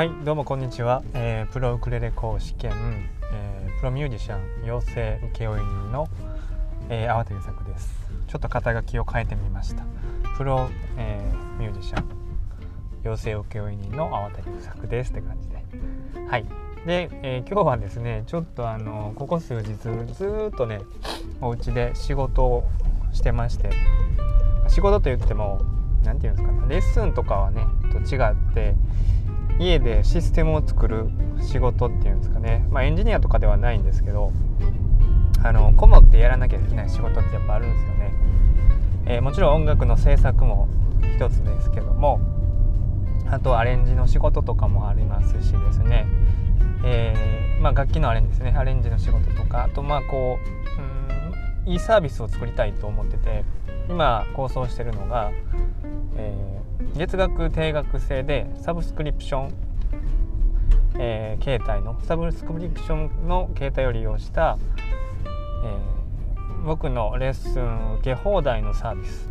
はいどうもこんにちは、えー、プロウクレレ講師兼、えー、プロミュージシャン養成請負人の、えー、粟田優作です。ちょっと肩書きを変えてみました。プロ、えー、ミュージシャン養成請負人の粟田優作ですって感じで。はい。で、えー、今日はですねちょっとあのここ数日ずっとねお家で仕事をしてまして仕事と言っても何て言うんですかねレッスンとかはねと違って家でシステムを作る仕事っていうんですかね、まあ、エンジニアとかではないんですけどあのこもってやらなきゃいけない仕事ってやっぱあるんですよね、えー、もちろん音楽の制作も一つですけどもあとアレンジの仕事とかもありますしですね、えー、まあ、楽器のアレンジですね。アレンジの仕事とかあとまあこううんいいサービスを作りたいと思ってて今構想してるのが、えー月額定額制でサブスクリプション、えー、携帯のサブスクリプションの携帯を利用した、えー、僕のレッスン受け放題のサービス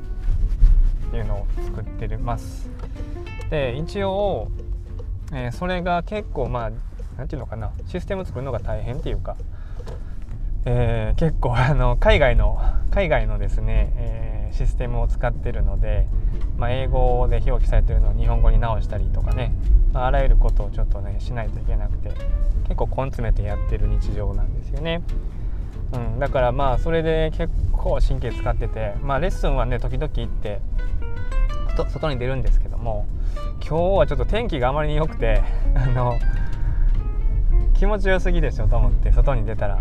っていうのを作ってます。で一応、えー、それが結構まあ何て言うのかなシステム作るのが大変っていうか、えー、結構あの海外の海外のですね、えーシステムを使ってるので、まあ、英語で表記されてるのを日本語に直したりとかね、まあ、あらゆることをちょっとねしないといけなくて結構根詰めてやってる日常なんですよね。うん、だからまあそれで結構神経使ってて、まあ、レッスンはね時々行って外に出るんですけども今日はちょっと天気があまりに良くてあの気持ちよすぎでしょと思って外に出たら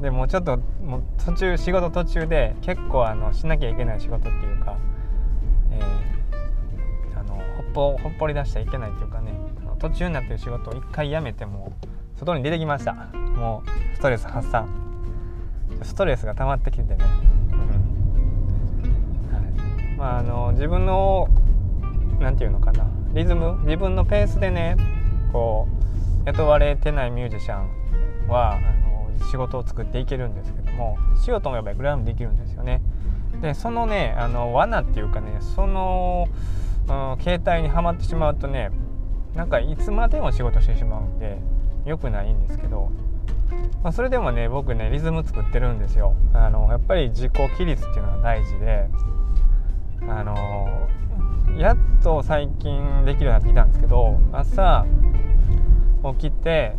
でもちょっともう途中仕事途中で結構あのしなきゃいけない仕事っていうか、えー、あのほっぽほっぽり出しちゃいけないっていうかね途中になってる仕事を一回やめても外に出てきました。もうストレス発散。ストレスが溜まってきてね、うん。はい。まあ、あの自分の何て言うのかな。リズム自分のペースでねこう雇われてないミュージシャンはあの仕事を作っていけるんですけどもしようと思えばいくらでもできるんですよね。でそのねあの罠っていうかねその、うん、携帯にはまってしまうとねなんかいつまでも仕事してしまうんで良くないんですけど、まあ、それでもね僕ねリズム作ってるんですよ。あのやっぱり自己規律っていうのが大事であのやっと最近できるようになってきたんですけど朝起きて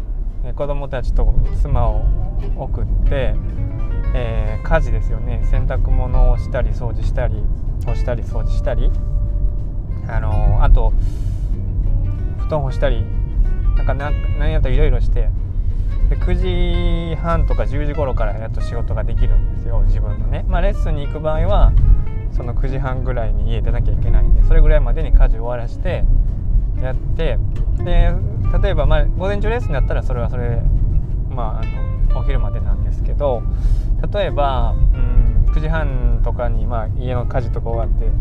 子供たちと妻を送って、えー、家事ですよね。洗濯物をしたり掃除したり干したり掃除したり。あのー、あと布団干したり。なんか何やったらいろいろして。で9時半とか10時頃からやっと仕事ができるんですよ。自分のね、まあ、レッスンに行く場合はその9時半ぐらいに家出なきゃいけないんでそれぐらいまでに家事終わらしてやって。で例えばまあ午前中レッスンだったらそれはそれまああのお昼までなんですけど例えばうん9時半とかにまあ家の家事とか終わって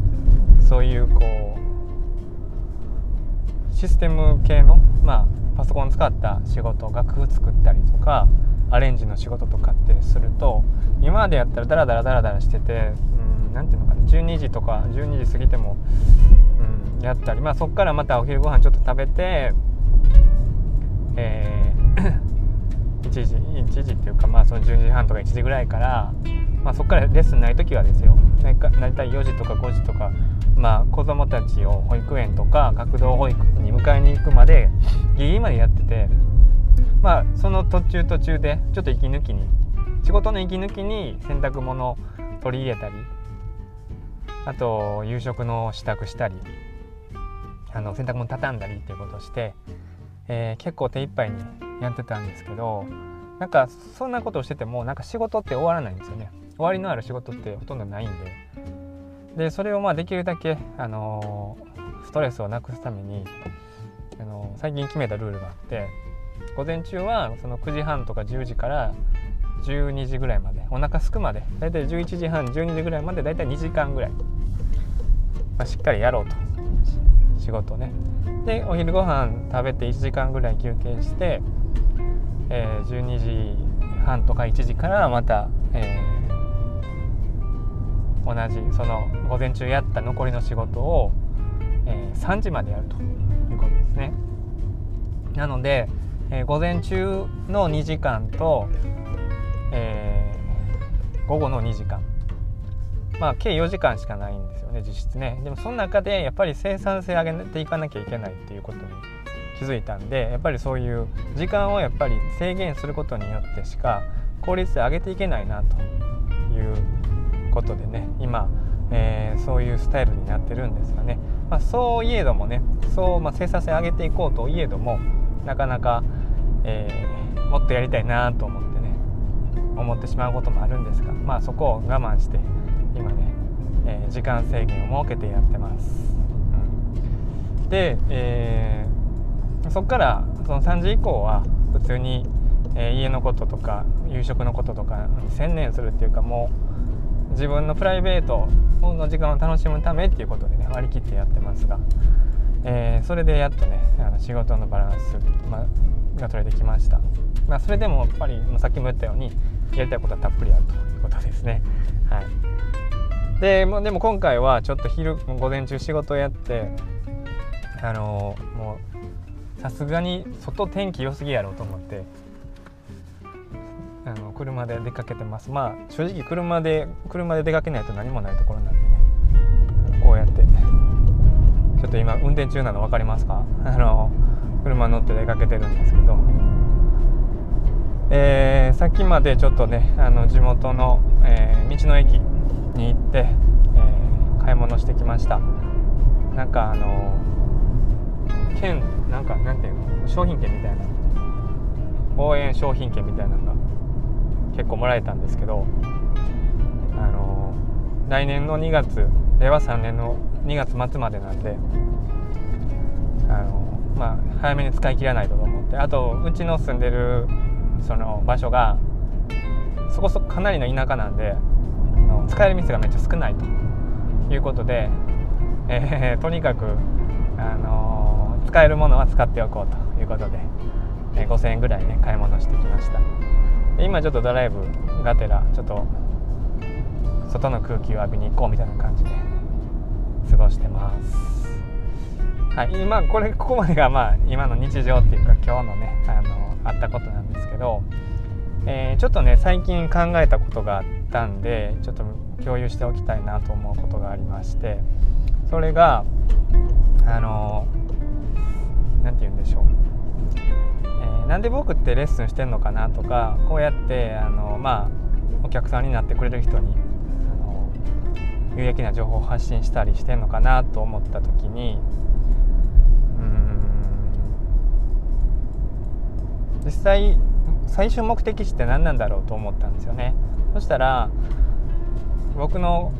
そういうこうシステム系のまあパソコン使った仕事楽譜作ったりとかアレンジの仕事とかってすると今までやったらダラダラダラダラしてて何ていうのかな12時とか12時過ぎても、うん、やったりまあそこからまたお昼ご飯ちょっと食べてえー1時1時っていうかまあその12時半とか1時ぐらいから、まあ、そこからレッスンない時はですよ。大体4時とか5時とか、まあ、子どもたちを保育園とか学童保育に迎えに行くまでギリギリまでやっててまあその途中途中でちょっと息抜きに仕事の息抜きに洗濯物取り入れたりあと夕食の支度したりあの洗濯物畳んだりっていうことをして、えー、結構手一杯にやってたんですけどなんかそんなことをしててもなんか仕事って終わらないんですよね。終わりのある仕事ってほとんどないんで。でそれをまあできるだけ、あのー、ストレスをなくすために、あのー、最近決めたルールがあって午前中はその9時半とか10時から12時ぐらいまでお腹すくまでだいたい11時半12時ぐらいまでだいたい2時間ぐらい、まあ、しっかりやろうと。仕事ね。でお昼ご飯食べて1時間ぐらい休憩して、えー、12時半とか1時からまた、えー、同じその午前中やった残りの仕事を、えー、3時までやるということですね。なので、えー、午前中の2時間と、えー、午後の2時間まあ計4時間しかないんですよね実質ね。でもその中でやっぱり生産性上げていかなきゃいけないっていうことに気づいたんでやっぱりそういう時間をやっぱり制限することによってしか効率で上げていけないなということでね今、えー、そういうスタイルになってるんですがね、まあ、そういえどもねそう、まあ、生産性上げていこうといえどもなかなか、えー、もっとやりたいなと思ってね思ってしまうこともあるんですが、まあ、そこを我慢して今ね、えー、時間制限を設けてやってます。うん、で、えー、そこからその3時以降は普通に、えー、家のこととか夕食のこととかに専念するっていうかもう自分のプライベートの時間を楽しむためっていうことでね割り切ってやってますが、えー、それでやっとねあの仕事のバランス、まが取れてきました、まあ、それでもやっぱりさっきも言ったようにやりたいことはたっぷりあるということですね。はい。でもでも今回はちょっと昼午前中仕事をやってあのもうさすがに外天気良すぎやろうと思ってあの車で出かけてます。まあ正直車で車で出かけないと何もないところなんでね。こうやってちょっと今運転中なの分かりますか？あの車乗って出かけてるんですけど。えー、さっきまでちょっとねあの地元の、えー、道の駅に行って、えー、買い物してきました。なんかあの券なんかなんていうの商品券みたいな。応援商品券みたいなのが結構もらえたんですけどあの来年の2月令和3年の2月末までなんであのまあ早めに使い切らないとと思ってあとうちの住んでるその場所がそこそこかなりの田舎なんで使える店がめっちゃ少ないということで、えー、とにかく、あのー、使えるものは使っておこうということで、えー、5000円ぐらいね買い物してきました。今ちょっとドライブがてらちょっと外の空気を浴びに行こうみたいな感じで過ごしてます。はい今これここまでがまあ今の日常っていうか今日のねあのあったことなんですけど、えー、ちょっとね最近考えたことがあってたんでちょっと共有しておきたいなと思うことがありましてそれがあの何て言うんでしょう、えー、なんで僕ってレッスンしてんのかなとかこうやってあのまあお客さんになってくれる人にあの有益な情報を発信したりしてんのかなと思った時にうん実際最終目的地って何なんだろうと思ったんですよね。そしたら僕の、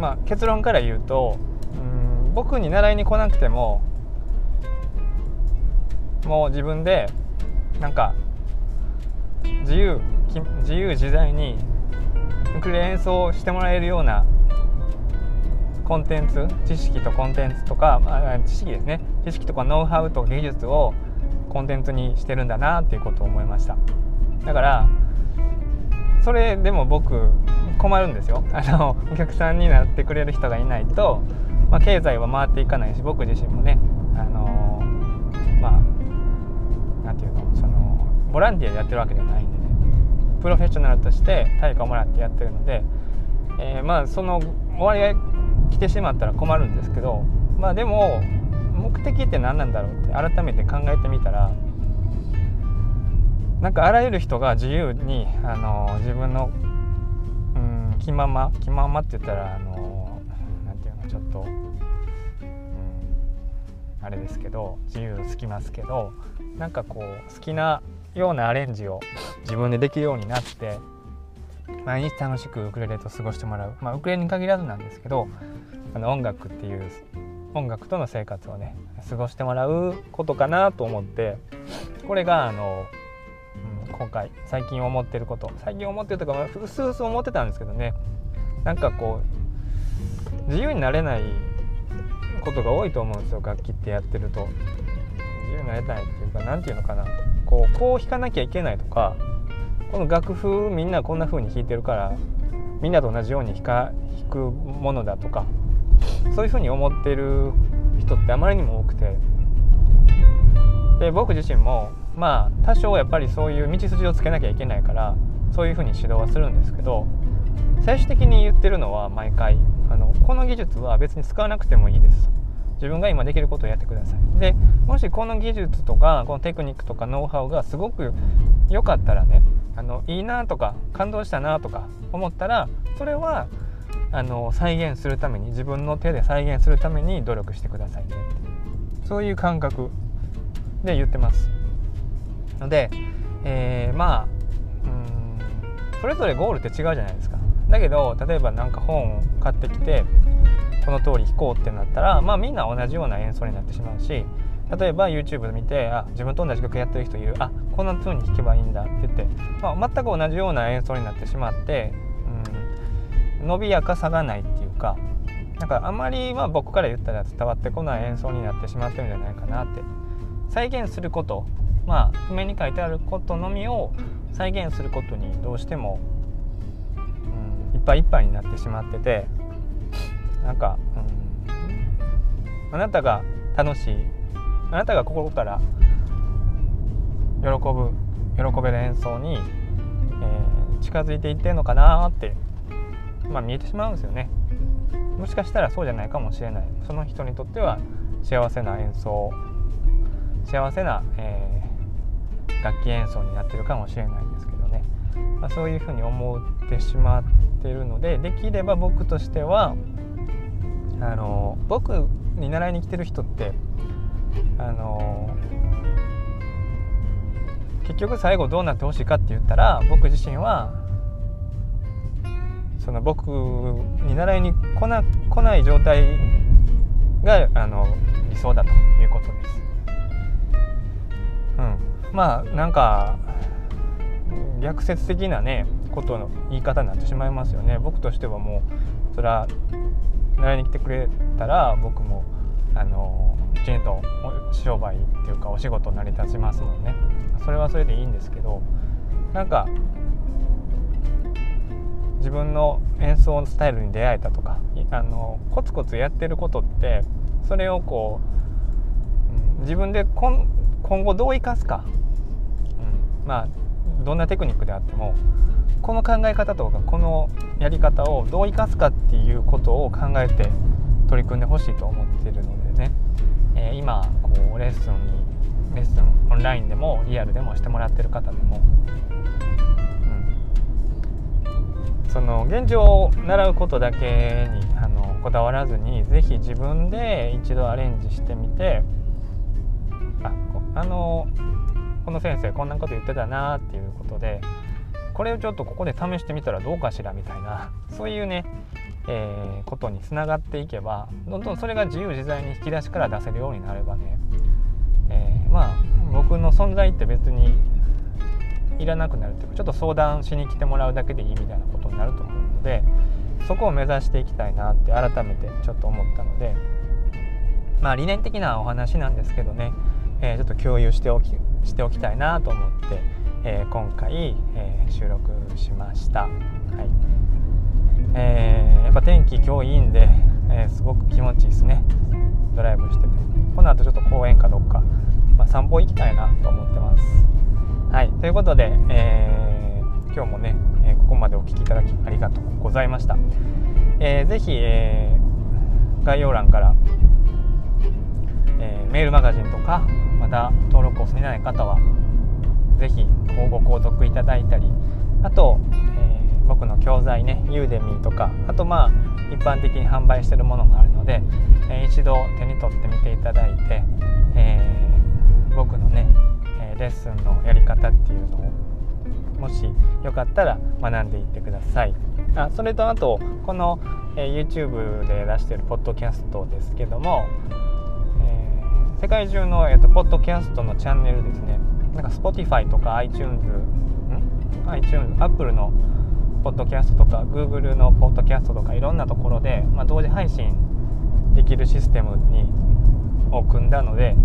まあ、結論から言うとうん僕に習いに来なくてももう自分でなんか自由自由自在にウクレレ演奏してもらえるようなコンテンツ知識とコンテンツとか、まあ、知識ですね。知識とかノウハウと技術をコンテンツにしてるんだなっていうことを思いました。だからそれでも僕困るんですよ。あのお客さんになってくれる人がいないと、まあ、経済は回っていかないし僕自身もねあのまあなんていうのそのボランティアでやってるわけじゃないんでね。プロフェッショナルとして対価をもらってやってるので、えー、まあその終わりが来てしまったら困るんですけどまあでも目的って何なんだろうって改めて考えてみたらなんかあらゆる人が自由にあの自分の、うん、気まま気ままって言ったらあのなんていうのちょっと、うん、あれですけど自由つきますけどなんかこう好きなようなアレンジを自分でできるようになって毎日楽しくウクレレと過ごしてもらう、まあ、ウクレレに限らずなんですけどあの音楽っていう音楽との生活をね過ごしてもらうことかなと思ってこれがあのうん、今回最近思ってること。最近思ってるとか、まあ、うすうす思ってたんですけどね。なんかこう自由になれないことが多いと思うんですよ楽器ってやってると。自由になれないっていうか何て言うのかな。こうこう弾かなきゃいけないとかこの楽譜みんなこんな風に弾いてるからみんなと同じように弾か弾くものだとかそういう風に思ってる人ってあまりにも多くて。で僕自身もまあ多少やっぱりそういう道筋をつけなきゃいけないからそういうふうに指導はするんですけど最終的に言ってるのは毎回あのこの技術は別に使わなくてもいいです。自分が今できることをやってください。でもしこの技術とかこのテクニックとかノウハウがすごく良かったらねあのいいなとか感動したなとか思ったらそれはあの再現するために自分の手で再現するために努力してくださいねそういう感覚で言ってます。ので、えー、まあうんそれぞれゴールって違うじゃないですか。だけど例えば何か本を買ってきてこの通り弾こうってなったらまあみんな同じような演奏になってしまうし例えば YouTube で見てあ自分と同じ曲やってる人いる。あこんな風に弾けばいいんだって言って、まあ、全く同じような演奏になってしまってうん伸びやかさがないっていうかなんかあまりまあ僕から言ったら伝わってこない演奏になってしまってるんじゃないかなって再現することまあ譜面に書いてあることのみを再現することにどうしても、うん、いっぱいいっぱいになってしまっててなんか、うん、あなたが楽しいあなたが心から喜ぶ喜べる演奏に、えー、近づいていってるのかなって、まあ、見えてしまうんですよね。もしかしたらそうじゃないかもしれない。その人にとっては幸せな演奏幸せな、えー、楽器演奏になってるかもしれないですけどね、まあ、そういうふうに思ってしまってるのでできれば僕としてはあの僕に習いに来てる人ってあの結局最後どうなってほしいかって言ったら僕自身はその僕に習いに来な来ない状態があの理想だということです。うん、まあなんか逆説的なねことの言い方になってしまいますよね。僕としてはもうそれは習いに来てくれたら僕もあのきちんと商売っていうかお仕事成り立ちますもんねそれはそれでいいんですけどなんか自分の演奏スタイルに出会えたとかあのコツコツやってることってそれをこう自分でこん今後どう生かすか、うん、まあどんなテクニックであってもこの考え方とかこのやり方をどう生かすかっていうことを考えて取り組んでほしいと思ってるのでね、えー、今こうレッスンにレッスンオンラインでもリアルでもしてもらってる方でも、うん、その現状を習うことだけにあのこだわらずに是非自分で一度アレンジしてみてああのこの先生こんなこと言ってたなっていうことでこれをちょっとここで試してみたらどうかしらみたいなそういうね、えー、ことにつながっていけばどんどんそれが自由自在に引き出しから出せるようになればね、えー、まあ僕の存在って別にいらなくなるっていうかちょっと相談しに来てもらうだけでいいみたいなことになると思うのでそこを目指していきたいなって改めてちょっと思ったのでまあ理念的なお話なんですけどね、え、ちょっと共有しておきしておきたいなと思ってえー、今回、えー、収録しました。はいえー、やっぱ天気今日いいんで、えすごく気持ちいいですねドライブしててこの後ちょっと公園かどっか、まあ、散歩行きたいなと思ってます。はいということで、え今日もね、えここまでお聴きいただきありがとうございました。えー、ぜひ、え概要欄から、えメールマガジンとかまだ登録をされない方はぜひご購読いただいたりあと、えー、僕の教材ねユーデミーとかあとまあ一般的に販売してるものもあるので、えー、一度手に取ってみていただいて、えー、僕のね、レッスンのやり方っていうのをもしよかったら学んでいってください。あそれとあとこの、え YouTube で出してるポッドキャストですけども、世界中の、えーとポッドキャストのチャンネルですね。なんか Spotify とか iTunes、ん？iTunes、Apple のポッドキャストとか Google のポッドキャストとかいろんなところで、まあ、同時配信できるシステムにを組んだので、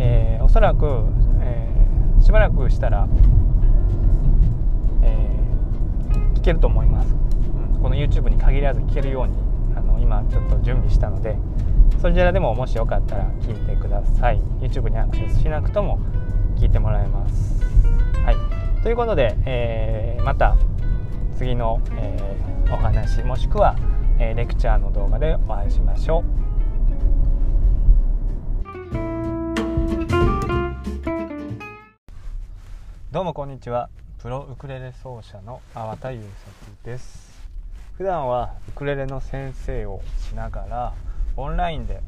えー、おそらく、えー、しばらくしたら、えー、聞けると思います、うん、この YouTube に限らず聞けるようにあの今ちょっと準備したのでそちらでももしよかったら聞いてください。YouTube にアクセスしなくとも聞いてもらえます。はい。ということで、えー、また次の、えー、お話もしくは、えレクチャーの動画でお会いしましょう。どうもこんにちは。プロウクレレ奏者の粟田優作です。普段はウクレレの先生をしながらオンラインで、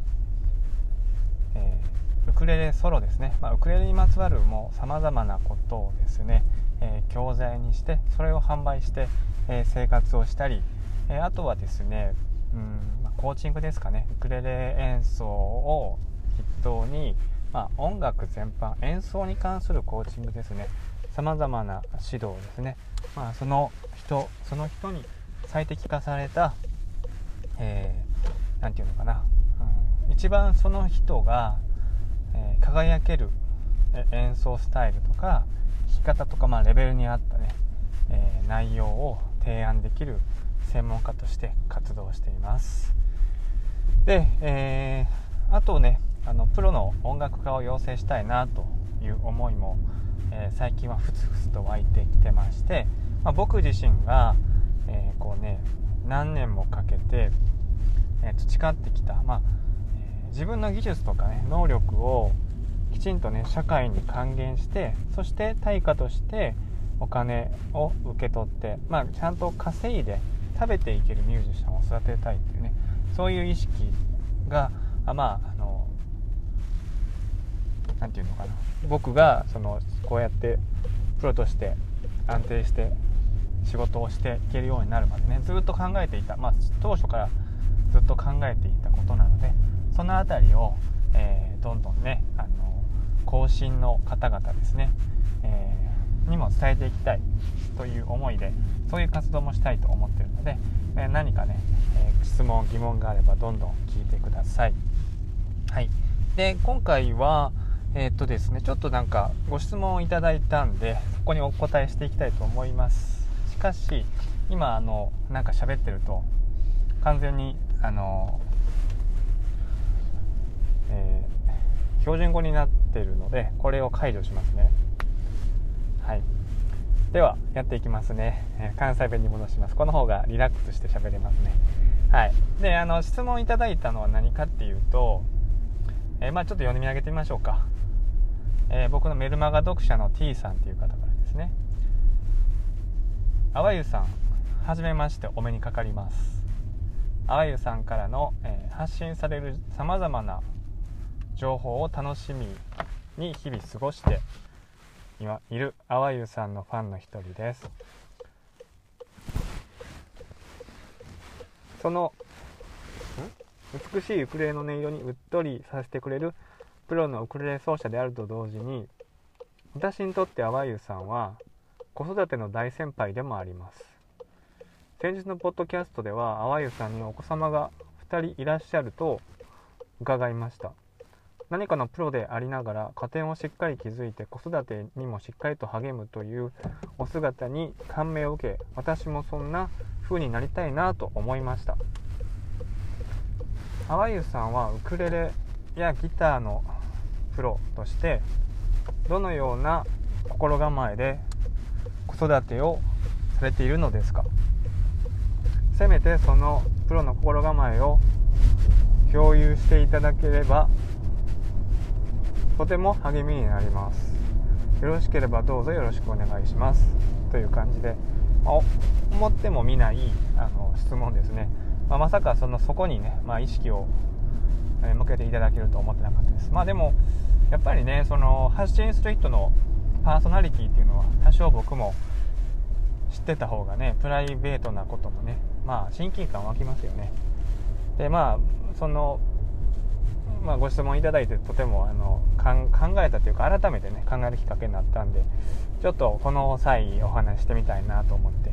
えー、ウクレレソロですね、まあ、ウクレレにまつわるもさまざまなことをですね、えー、教材にしてそれを販売して、えー、生活をしたり、えあとはですねうん、まあ、コーチングですかね。ウクレレ演奏を筆頭に、まあ、音楽全般演奏に関するコーチングですね。さまざまな指導ですね、まあ、その人その人に最適化された、えー、何て言うのかな、うん、一番その人が、えー、輝ける演奏スタイルとか弾き方とか、まあ、レベルに合ったね、えー、内容を提案できる専門家として活動しています。で、えー、あとねあのプロの音楽家を養成したいなという思いもえー、最近はふつふつと湧いてきてまして、まあ、僕自身が、えー、こうね何年もかけて、え培ってきた、まあえ自分の技術とかね能力をきちんとね社会に還元してそして対価としてお金を受け取って、まあ、ちゃんと稼いで食べていけるミュージシャンを育てたいっていうねそういう意識があまああの何て言うのかな。僕がそのこうやってプロとして安定して仕事をしていけるようになるまでねずっと考えていた、まあ、当初からずっと考えていたことなのでその辺りを、えー、どんどんねあの後進の方々ですね、えー、にも伝えていきたいという思いでそういう活動もしたいと思ってるので、えー、何かね、え質問疑問があればどんどん聞いてください。はい、で今回はえ、っとですねちょっとなんかご質問をいただいたんでそこにお答えしていきたいと思いますしかし今あのなんか喋ってると完全にあの、えー、標準語になってるのでこれを解除しますね。はい。ではやっていきますね、えー、関西弁に戻します。この方がリラックスして喋れますね。はい。であの質問いただいたのは何かっていうとえー、まあ、ちょっと読み上げてみましょうか。え、僕のメルマガ読者の T さんという方からですね。あわゆさんはじめましてお目にかかります。あわゆさんからの、えー、発信されるさまざまな情報を楽しみに日々過ごして今いるあわゆさんのファンの一人です。その美しいウクレレの音色にうっとりさせてくれるプロのウクレレ奏者であると同時に私にとってあわゆさんは子育ての大先輩でもあります。先日のポッドキャストではあわゆさんにお子様が2人いらっしゃると伺いました。何かのプロでありながら家庭をしっかり築いて子育てにもしっかりと励むというお姿に感銘を受け私もそんな風になりたいなと思いました。あわゆさんはウクレレやギターのプロとしてどのような心構えで子育てをされているのですか？せめてそのプロの心構えを共有していただければとても励みになります。よろしければどうぞよろしくお願いします。という感じで、まあ、思っても見ないあの質問ですね、まあ、まさかそのそこにね、まあ、意識を向けていただけると思ってなかったです。まあでもやっぱりねその発信する人のパーソナリティっていうのは多少僕も知ってた方がねプライベートなこともねまあ親近感湧きますよね。でまあその、まあ、ご質問いただいてとてもあの考えたというか改めてね考えるきっかけになったんでちょっとこの際お話してみたいなと思って、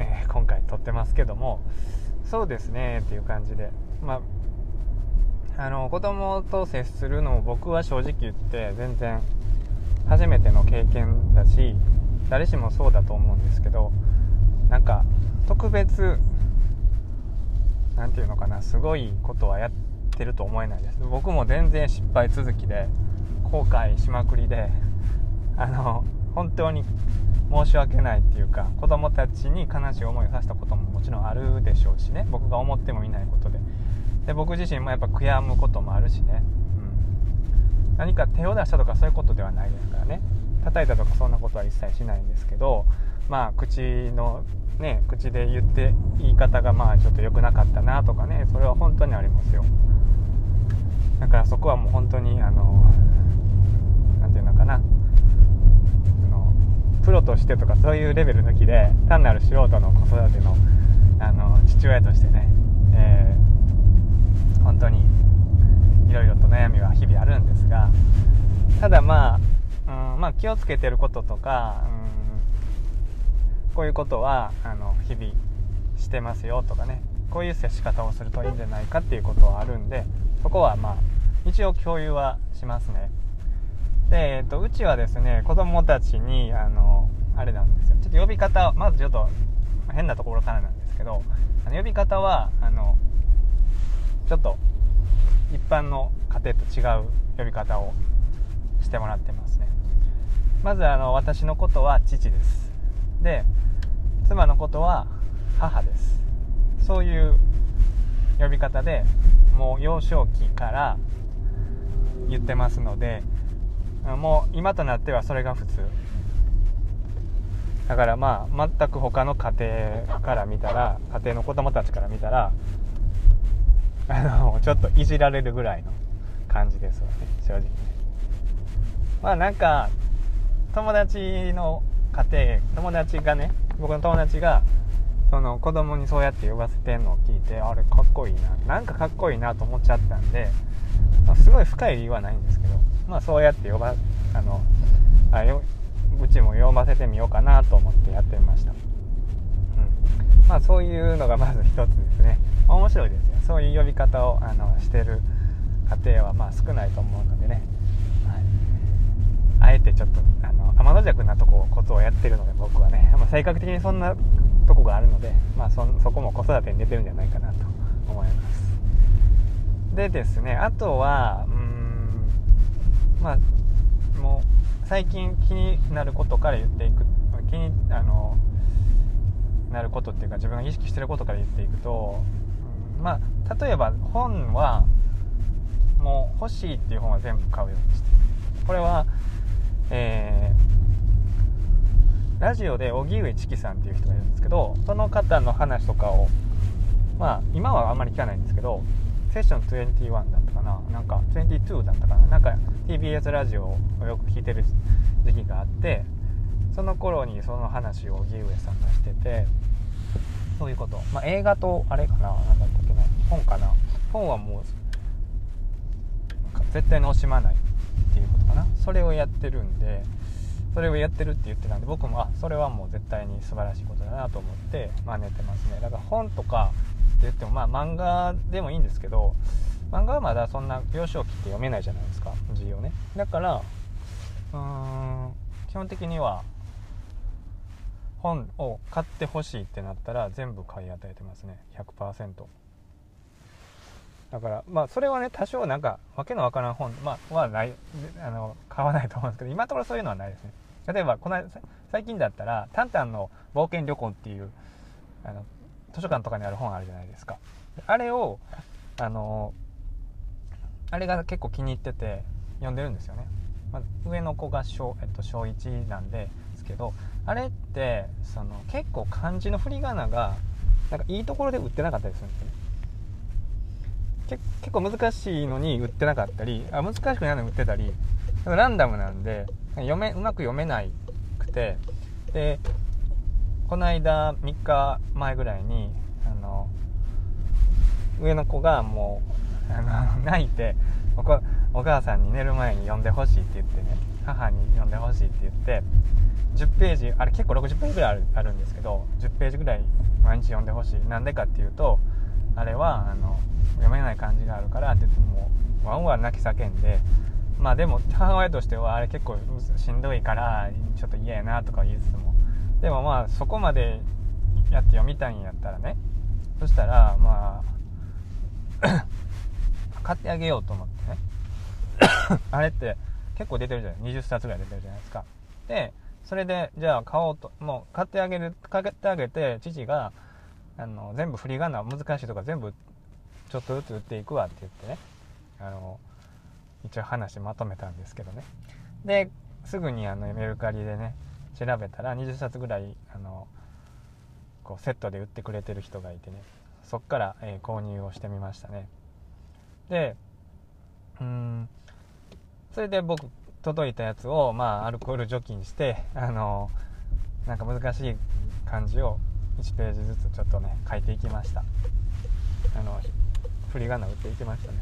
えー、今回撮ってますけどもそうですねっていう感じでまああの子供と接するのも僕は正直言って全然初めての経験だし誰しもそうだと思うんですけどなんか特別何て言うのかなすごいことはやってると思えないです。僕も全然失敗続きで後悔しまくりであの本当に申し訳ないっていうか子供たちに悲しい思いをさせたことももちろんあるでしょうしね。僕が思ってもいないことで。で僕自身もやっぱ悔やむこともあるしね、うん、何か手を出したとかそういうことではないですからね。叩いたとかそんなことは一切しないんですけどまあ口のね口で言って言い方がまあちょっと良くなかったなとかねそれは本当にありますよ。だからそこはもう本当にあの何て言うのかな。プロとしてとかそういうレベル抜きで単なる素人の子育てのあの父親としてね、えー、本当にいろいろと悩みは日々あるんですがただまあ、うん、まあ気をつけてることとか、うん、こういうことはあの日々してますよとかね。こういう接し方をするといいんじゃないかっていうことはあるんでそこはまあ一応共有はしますね。で、えっと、うちはですね子供たちにあのあれなんですよ。ちょっと呼び方まずちょっと変なところからなんですけどあの呼び方はあのちょっと一般の家庭と違う呼び方をしてもらってますね。まずあの私のことは父です。で妻のことは母です。そういう呼び方でもう幼少期から言ってますのでもう今となってはそれが普通。だからまあ全く他の家庭から見たら家庭の子供たちから見たらあのちょっといじられるぐらいの感じですわね。正直ね。まあなんか友達の家庭友達がね僕の友達がその子供にそうやって呼ばせてんのを聞いてあれかっこいいな。なんかかっこいいなと思っちゃったんで、まあ、すごい深い理由はないんですけどまあそうやって呼ばあのあようちも読ませてみようかなと思ってやってみました、うん。まあ、そういうのがまず一つですね。面白いですよ。そういう呼び方をあのしてる家庭はまあ少ないと思うのでね、あえてちょっとあの天の弱なとこことをやってるので僕はね、まあ、性格的にそんなとこがあるので、まあそ、そこも子育てに出てるんじゃないかなと思います。でですねあとはうんまあもう最近気になることから言っていく気にあのなることっていうか自分が意識してることから言っていくと、うん、まあ例えば本はもう欲しいっていう本は全部買うようにしてこれはえー、ラジオで荻上チキさんっていう人がいるんですけどその方の話とかをまあ今はあんまり聞かないんですけどセッション21だったかななんか22だったかななんか TBS ラジオをよく聞いてる時期があってその頃にその話を荻上さんがしててそういうこと、まあ、映画とあれかな何だったっけな本かな。本はもう絶対に惜しまないっていうことかな。それをやってるんでそれをやってるって言ってたんで僕もあそれはもう絶対に素晴らしいことだなと思って真似てますね。だから本とかって言ってもまあ漫画でもいいんですけど漫画はまだそんな幼少期って読めないじゃないですか。字をね。だからうーん基本的には本を買ってほしいってなったら全部買い与えてますね。100%だからまあそれはね多少なんかわけのわからん本、まあ、はないあの買わないと思うんですけど今のところそういうのはないですね。例えばこの最近だったら「タンタンの冒険旅行」っていうあの図書館とかにある本あるじゃないですか。あれをあのあれが結構気に入ってて読んでるんですよね、まあ、上の子が小,、えっと、小1なんですけどあれってその結構漢字の振り仮名がなんかいいところで売ってなかったりするんですよね。結構難しいのに売ってなかったりあ難しくないのに売ってたりランダムなんで読めうまく読めなくてでこの間3日前ぐらいにあの上の子がもうあの 泣いてお母さんに寝る前に読んでほしいって言ってね母に読んでほしいって言って10ページあれ結構60ページぐらいあるあるんですけど10ページぐらい毎日読んでほしい。なんでかっていうとあれはあの読めない感じがあるからって言ってもワンワン泣き叫んでまあでも母親としてはあれ結構しんどいからちょっと嫌やなとか言いつつも。でもまあそこまでやって読みたいんやったらねそしたらまあ 買ってあげようと思ってね。あれって結構出てるじゃない？20冊ぐらい出てるじゃないですか。でそれでじゃあ買おうともう買ってあげる買ってあげて父があの全部振り仮名難しいとか全部ちょっとずつ売っていくわって言ってね。あの一応話まとめたんですけどね。ですぐにあのメルカリでね調べたら20冊ぐらいあのこうセットで売ってくれてる人がいてね。そっから、えー、購入をしてみましたね。でうんそれで僕届いたやつを、まあ、アルコール除菌してあのなんか難しい漢字を1ページずつちょっとね書いていきました。あの振り仮名打っていきましたね、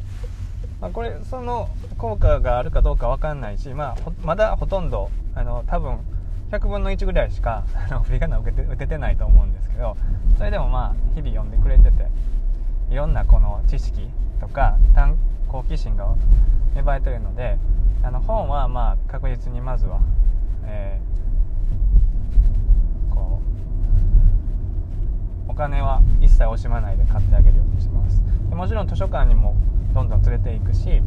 まあ、これその効果があるかどうか分かんないし、まあ、まだほとんどあの多分100分の1ぐらいしかあの振り仮名打て打ててないと思うんですけどそれでもまあ日々読んでくれてていろんなこの知識とか好奇心が芽生えてるのであの本はまあ確実にまずは、えー、こうお金は一切惜しまないで買ってあげるようにします。でもちろん図書館にもどんどん連れていくし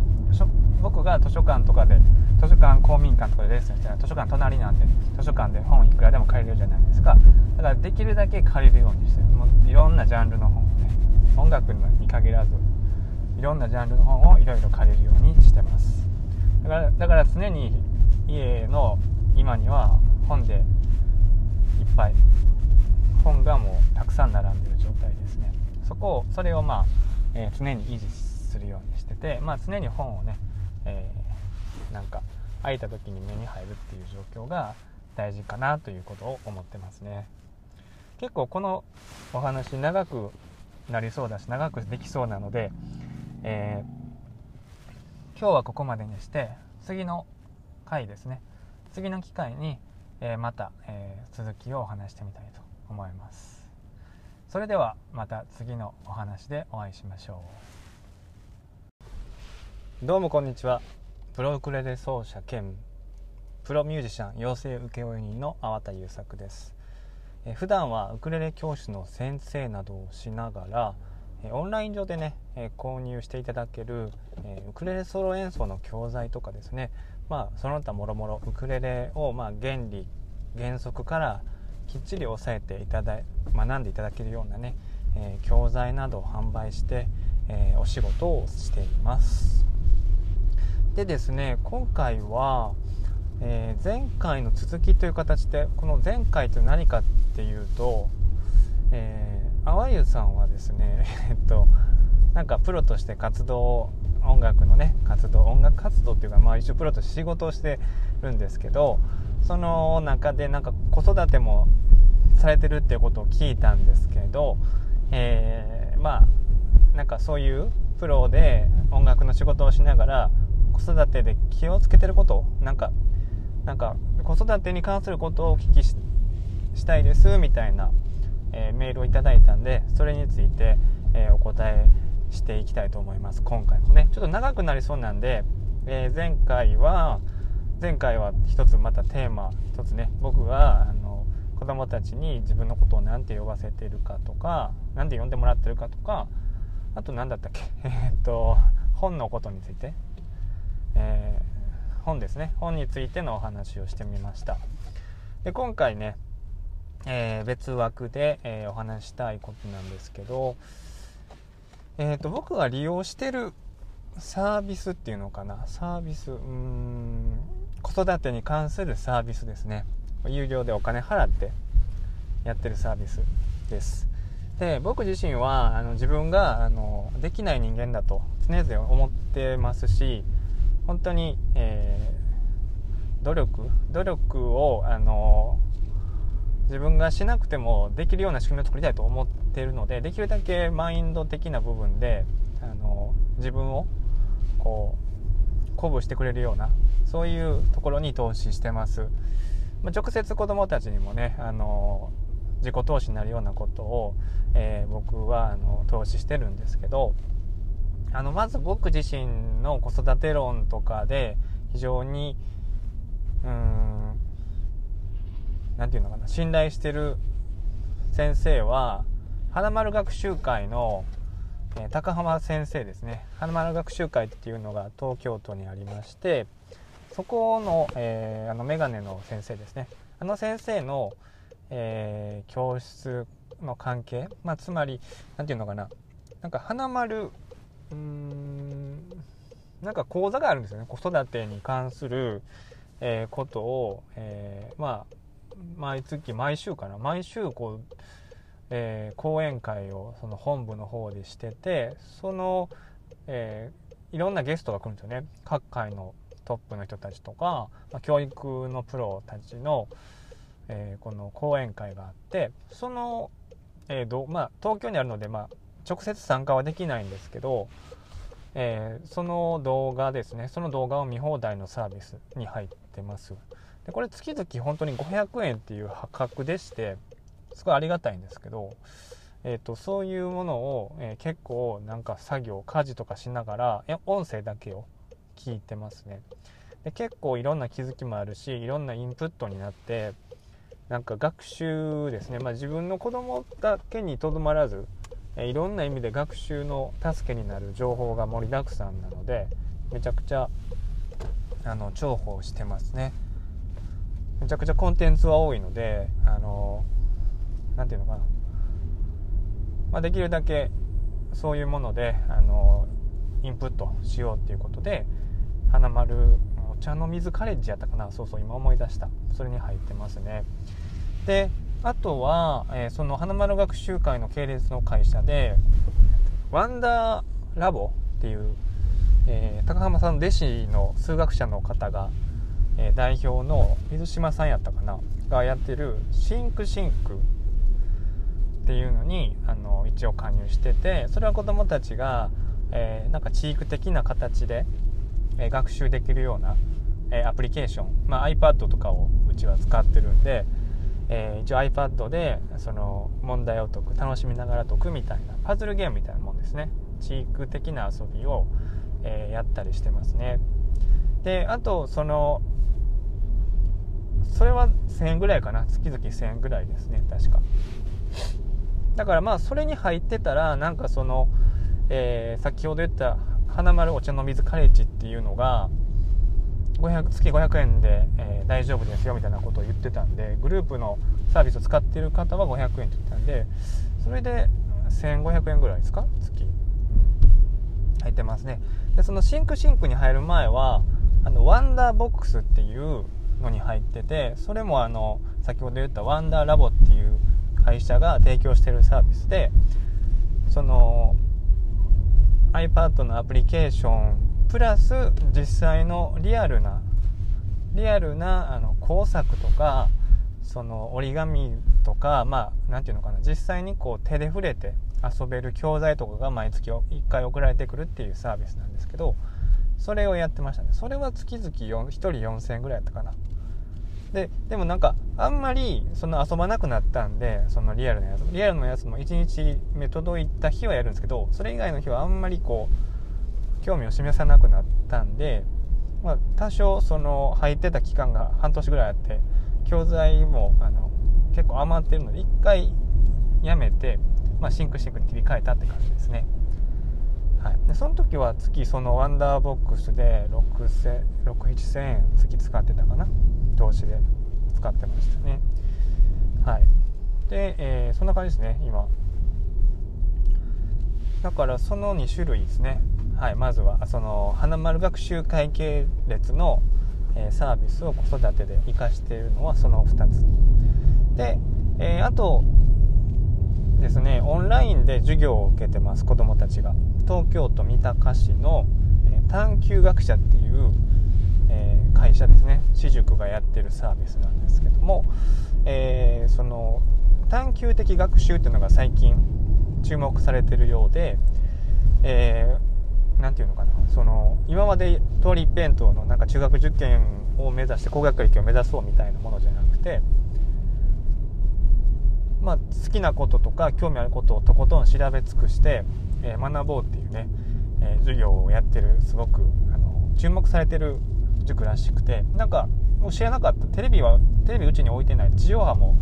僕が図書館とかで図書館公民館とかでレッスンしたら図書館隣なんで図書館で本いくらでも借りれるじゃないですか。だからできるだけ借りるようにしてもういろんなジャンルの本をね音楽に限らずいろんなジャンルの本をいろいろ借りるようにしてます。だからだから常に家の今には本でいっぱい本がもうたくさん並んでる状態ですね。そこをそれをまあ、えー、常に維持するようにしてて、まあ、常に本をね、えー、なんか空いた時に目に入るっていう状況が大事かなということを思ってますね。結構このお話長くなりそうだし長くできそうなのでえー、今日はここまでにして次の回ですね。次の機会に、えー、また、えー、続きをお話してみたいと思います。それではまた次のお話でお会いしましょう。どうもこんにちは。プロウクレレ奏者兼プロミュージシャン養成請負人の粟田優作です、え、普段はウクレレ教師の先生などをしながらオンライン上でね、え購入していただける、えウクレレソロ演奏の教材とかですね、まあ、その他もろもろウクレレを、まあ、原理原則からきっちり押さえていただい学んでいただけるようなね、えー、教材などを販売して、えー、お仕事をしています。でですね今回は、えー、前回の続きという形でこの前回という何かっていうと、えあわゆさんはですね えっとなんかプロとして活動音楽のね活動音楽活動っていうかまあ一応プロとして仕事をしてるんですけどその中でなんか子育てもされてるっていうことを聞いたんですけど、えー、まあなんかそういうプロで音楽の仕事をしながら子育てで気をつけてることなんかなんか子育てに関することをお聞きしたいですみたいなえー、メールをいただいたんでそれについて、えー、お答えしていきたいと思います。今回もね。ちょっと長くなりそうなんで、えー、前回は前回は一つまたテーマ一つね僕があの子供たちに自分のことを何て呼ばせてるかとか何て呼んでもらってるかとかあと何だったっけ？えっと本のことについて、えー、本ですね。本についてのお話をしてみました。で今回ねえー、別枠で、えー、お話したいことなんですけど、えーと、僕が利用してるサービスっていうのかな？サービスうん子育てに関するサービスですね。有料でお金払ってやってるサービスです。で僕自身はあの自分があのできない人間だと常々思ってますし本当に、えー、努力努力をあの自分がしなくてもできるような仕組みを作りたいと思っているのでできるだけマインド的な部分であの自分をこう鼓舞してくれるようなそういうところに投資してます、まあ、直接子どもたちにもねあの自己投資になるようなことを、えー、僕はあの投資してるんですけどあのまず僕自身の子育て論とかで非常にうん何て言うのかな信頼してる先生は花丸学習会のえ、高浜先生ですね。花丸学習会っていうのが東京都にありましてそこの,、えー、あのメガネの先生ですね。あの先生の、えー、教室の関係、まあ、つまり何て言うのかな。なんか花丸うーんなんか講座があるんですよね。子育てに関する、えー、ことを、え、まあ毎月毎週かな。毎週こう、えー、講演会をその本部の方でしててその、えー、いろんなゲストが来るんですよね。各界のトップの人たちとか、まあ、教育のプロたちの、えー、この講演会があってその、えーどまあ、東京にあるので、まあ、直接参加はできないんですけどえー、その動画ですね。その動画を見放題のサービスに入ってます。でこれ月々本当に500円っていう破格でしてすごいありがたいんですけど、えーと、そういうものを、えー、結構なんか作業家事とかしながら音声だけを聞いてますね。で結構いろんな気づきもあるしいろんなインプットになってなんか学習ですね、まあ、自分の子供だけにとどまらずえいろんな意味で学習の助けになる情報が盛りだくさんなのでめちゃくちゃあの重宝してますね。めちゃくちゃコンテンツは多いのであの何て言うのかな、まあ、できるだけそういうものであのインプットしようっていうことで花丸お茶の水カレッジやったかな。そうそう今思い出した。それに入ってますね。であとは、えー、その花丸学習会の系列の会社でワンダーラボっていう、えー、高浜さんの弟子の数学者の方が、えー、代表の水島さんやったかな。がやってるシンクシンクっていうのにあの一応加入しててそれは子どもたちが、えなんか地域的な形で、え学習できるような、えアプリケーション、まあ、iPad とかをうちは使ってるんでえー、一応 iPad でその問題を解く楽しみながら解くみたいなパズルゲームみたいなもんですね。知育的な遊びを、えー、やったりしてますね。であとそのそれは1000円ぐらいかな。月々1000円ぐらいですね確か。だからまあそれに入ってたらなんかその、えー、先ほど言った花丸お茶の水カレッジっていうのが500月500円で、えー、大丈夫ですよみたいなことを言ってたんでグループのサービスを使ってる方は500円って言ってたんでそれで1500円ぐらいですか？月。入ってますね。でそのシンクシンクに入る前はあのワンダーボックスっていうのに入っててそれもあの先ほど言ったワンダーラボっていう会社が提供してるサービスでその iPad のアプリケーションプラス実際のリアルなリアルなあの工作とかその折り紙とかまあ何て言うのかな実際にこう手で触れて遊べる教材とかが毎月1回送られてくるっていうサービスなんですけどそれをやってましたね。それは月々1人4000円ぐらいやったかな。ででもなんかあんまりその遊ばなくなったんでそのリアルなやつリアルのやつも1日目届いた日はやるんですけどそれ以外の日はあんまりこう興味を示さなくなったんで、まあ、多少その入ってた期間が半年ぐらいあって教材もあの結構余ってるので1回やめて、まあ、シンクシンクに切り替えたって感じですね。はい、でその時は月そのワンダーボックスで67000円月使ってたかな？投資で使ってましたね。はい。で、えー、そんな感じですね今。だからその2種類ですね。はい、まずはその花丸学習会系列の、えー、サービスを子育てで活かしているのはその2つ。で、えー、あとですねオンラインで授業を受けてます子どもたちが。東京都三鷹市の、えー、探究学者っていう、え会社ですね。私塾がやってるサービスなんですけども、えその探究的学習っていうのが最近注目されてるようで、えー何て言うのかな。その今まで通り一辺倒のなんか中学受験を目指して高学歴を目指そうみたいなものじゃなくてまあ、好きなこととか興味あることをとことん調べ尽くして、え、学ぼうっていうね、え、授業をやってるすごくあの注目されてる塾らしくてなんかもう知らなかった。テレビはテレビうちに置いてない。地上波も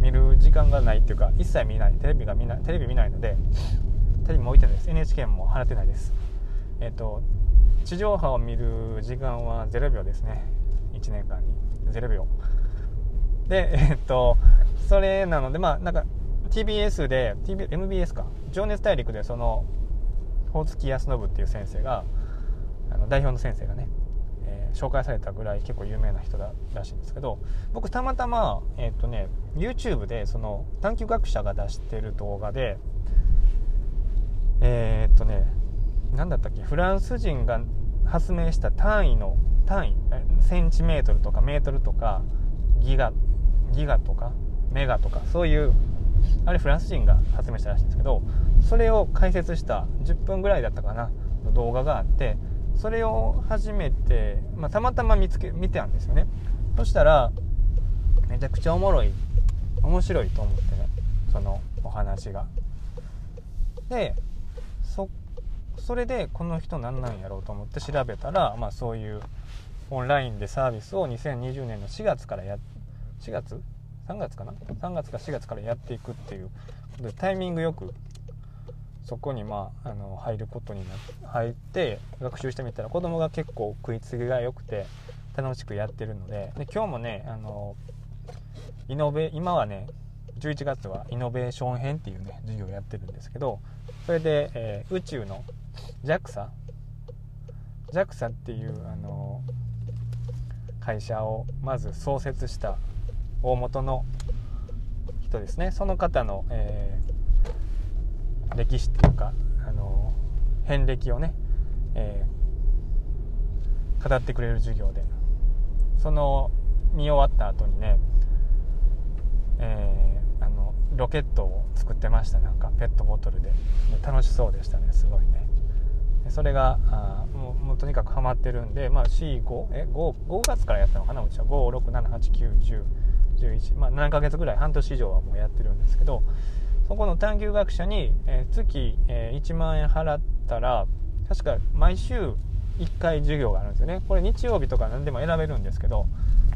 見る時間がないっていうか一切見ない。テレビが見ないテレビ見ないのでテレビも置いてないです。NHK も払ってないです。えっ、と地上波を見る時間は0秒ですね。1年間に。0秒。でえっ、とそれなのでまあなんか TBS で TB MBS か「情熱大陸」でその大月康信っていう先生があの代表の先生がね、えー、紹介されたぐらい結構有名な人だらしいんですけど僕たまたま、えーとね、YouTube でその探究学者が出してる動画でえー、っとね何だったっけフランス人が発明した単位の単位センチメートルとかメートルとかギガギガとかメガとかそういうあれフランス人が発明したらしいんですけどそれを解説した10分ぐらいだったかなの動画があってそれを初めて、まあ、たまたま見つけ見てたんですよね。そしたらめちゃくちゃおもろい面白いと思ってねそのお話が。でそそれでこの人何なんやろうと思って調べたら、まあ、そういうオンラインでサービスを2020年の4月からや4月3月かな？3月か4月からやっていくっていう。でタイミングよくそこにまああの入ることになって入って学習してみたら子供が結構食いつきが良くて楽しくやってるので。で今日もねあのイノベ今はね11月はイノベーション編っていうね授業をやってるんですけどそれで、えー、宇宙の JAXA JAXA っていうあの会社をまず創設した大元の人ですね。その方の、えー、歴史っていうかあの遍歴をね、えー、語ってくれる授業でその見終わった後にね、えー、あのロケットを作ってました。なんかペットボトルで。楽しそうでしたね。すごいね。それがあもうもうとにかくハマってるんで、まあ、C5 え 5, 5月からやったのかなうちは。5678910 11、まあ、7ヶ月ぐらい半年以上はもうやってるんですけどそこの探究学者に、え、月、え、1万円払ったら確か毎週1回授業があるんですよね。これ日曜日とか何でも選べるんですけど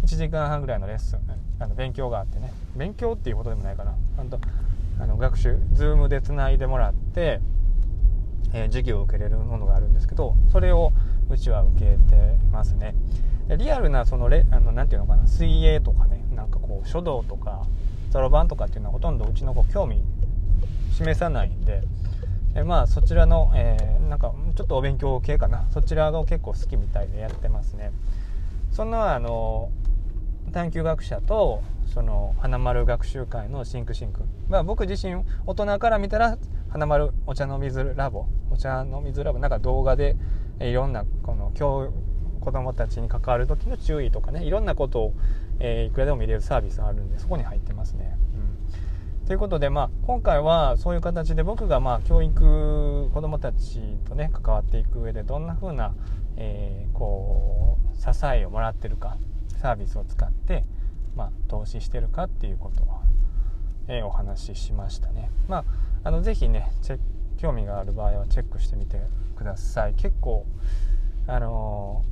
1時間半ぐらいのレッスンあの勉強があってね。勉強っていうことでもないかな。ちゃんとあの学習 Zoom でつないでもらって、えー、授業を受けれるものがあるんですけどそれをうちは受けてますね。リアルなそのレあのなていうのかな水泳とかねなんかこう書道とかそろばんとかっていうのはほとんどうちの子興味示さないんでえまあそちらの、えー、なんかちょっとお勉強系かな。そちらが結構好きみたいでやってますね。そんなあの探究学舎とその花丸学習会のシンクシンク、まあ、僕自身大人から見たら花丸お茶の水ラボお茶の水ラボなんか動画でいろんなこの教子どもたちに関わる時の注意とかねいろんなことを、えー、いくらでも見れるサービスがあるんでそこに入ってますね。うん、ということで、まあ、今回はそういう形で僕がまあ教育子どもたちとね関わっていく上でどんな風な、えー、こう支えをもらってるかサービスを使って、まあ、投資してるかっていうことを、えー、お話ししましたね。まあ、あのぜひね興味がある場合はチェックしてみてください。結構あの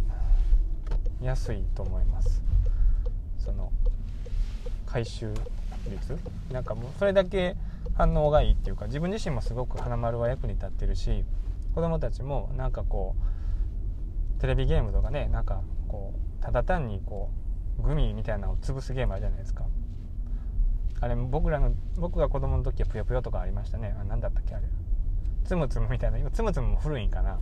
安いと思います。その回収率？なんかもうそれだけ反応がいいっていうか自分自身もすごく花丸は役に立ってるし子供たちもなんかこうテレビゲームとかねなんかこうただ単にこうグミみたいなのを潰すゲームあるじゃないですか。あれ僕らの僕が子供の時はぷよぷよとかありましたね。あ何だったっけあれ。つむつむみたいな。今つむつむも古いんかな。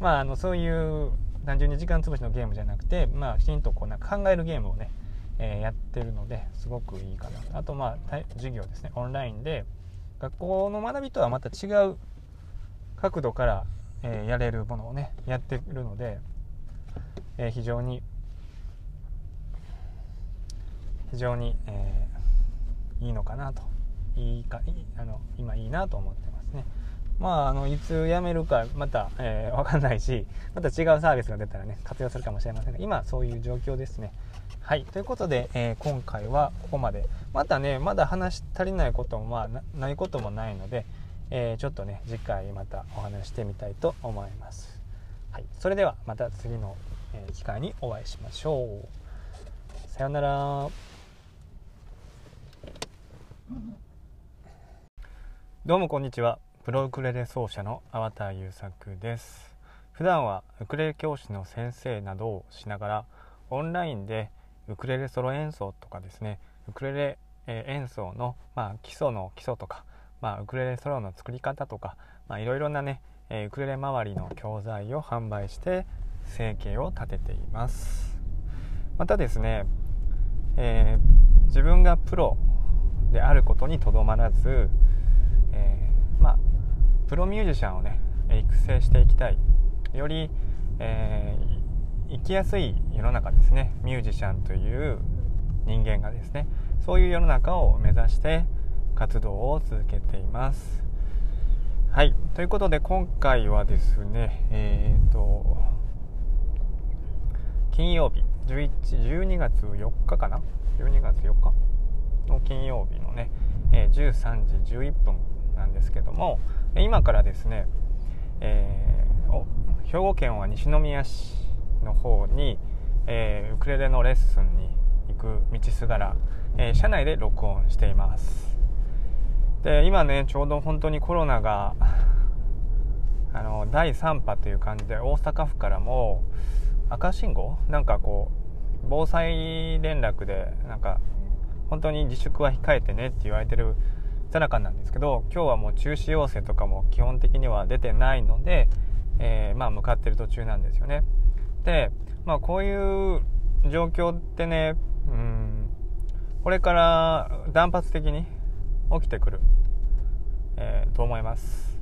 まああのそういう単純に時間潰しのゲームじゃなくて、まあ、きちんとこうなんか考えるゲームをね、えー、やってるのですごくいいかなあとまあ授業ですね。オンラインで学校の学びとはまた違う角度から、えー、やれるものをねやってるので、えー、非常に非常に、えー、いいのかなと。いいかいあの今いいなと思ってます。まあ、あのいつ辞めるかまた、えー、分かんないし また違うサービスが出たらね活用するかもしれませんが今そういう状況ですね。はいということで、えー、今回はここまでまたねまだ話足りないこともまあないこともないので、えー、ちょっとね次回またお話してみたいと思います。はい、それではまた次の、え機会にお会いしましょう。さようなら。どうもこんにちは。プロウクレレ奏者の粟田優作です。普段はウクレレ教師の先生などをしながらオンラインでウクレレソロ演奏とかですねウクレレ演奏の、まあ、基礎の基礎とか、まあ、ウクレレソロの作り方とかいろいろなねウクレレ周りの教材を販売して生計を立てています。またですね、えー、自分がプロであることにとどまらず、えー、まあプロミュージシャンをね育成していきたい。より、えー、生きやすい世の中ですね。ミュージシャンという人間がですね。そういう世の中を目指して活動を続けています。はい。ということで今回はですねえっ、ー、と金曜日11 12月4日かな？12月4日？の金曜日のね、えー、13時11分なんですけども今からですね、えー、兵庫県は西宮市の方に、えー、ウクレレのレッスンに行く道すがら、えー、車内で録音しています。で今ねちょうど本当にコロナがあの第3波という感じで大阪府からも赤信号？なんかこう防災連絡でなんか本当に自粛は控えてねって言われてるさなかなんですけど今日はもう中止要請とかも基本的には出てないので、えー、まあ、向かってる途中なんですよね。で、まあ、こういう状況ってねうんこれから断髪的に起きてくる、えー、と思います、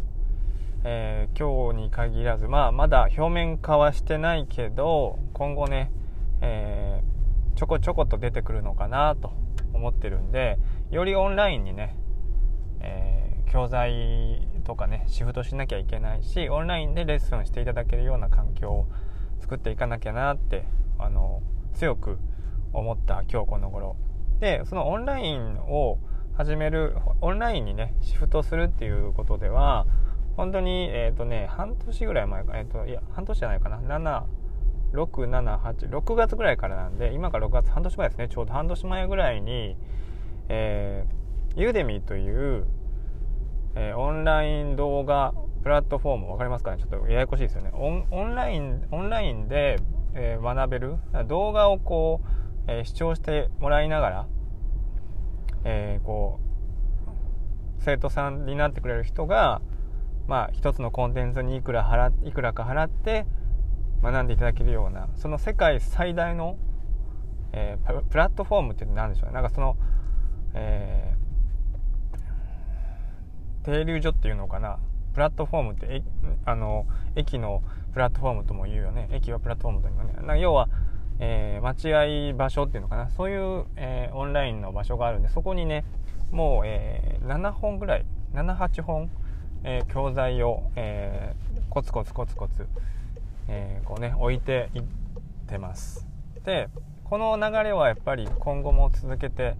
えー、今日に限らず、まあ、まだ表面化はしてないけど今後ね、えちょこちょこと出てくるのかなと思ってるんでよりオンラインにね、えー、教材とかねシフトしなきゃいけないしオンラインでレッスンしていただけるような環境を作っていかなきゃなってあの強く思った今日この頃。でそのオンラインを始めるオンラインにねシフトするっていうことでは本当にえっ、ー、とね半年ぐらい前かえっ、ー、といや半年じゃないかな。7 678,6月ぐらいからなんで今から6月半年前ですね。ちょうど半年前ぐらいに、えー、ユーデミーという、えー、オンライン動画プラットフォーム分かりますかね？ちょっとややこしいですよね。オンオンラインオンラインで、えー、学べる動画をこう、えー、視聴してもらいながら、えー、こう生徒さんになってくれる人がまあ一つのコンテンツにいくら払いくらか払って学んでいただけるようなその世界最大の、えー、プラットフォームって何でしょうね？なんかその、えー、停留所っていうのかな？プラットフォームってあの駅のプラットフォームとも言うよね。駅はプラットフォームと言うよね。要は、えー、待合場所っていうのかな？そういう、えー、オンラインの場所があるんでそこにねもう、えー、7本ぐらい78本、えー、教材を、えー、コツコツコツコツえー、こうね置いていってます。でこの流れはやっぱり今後も続けて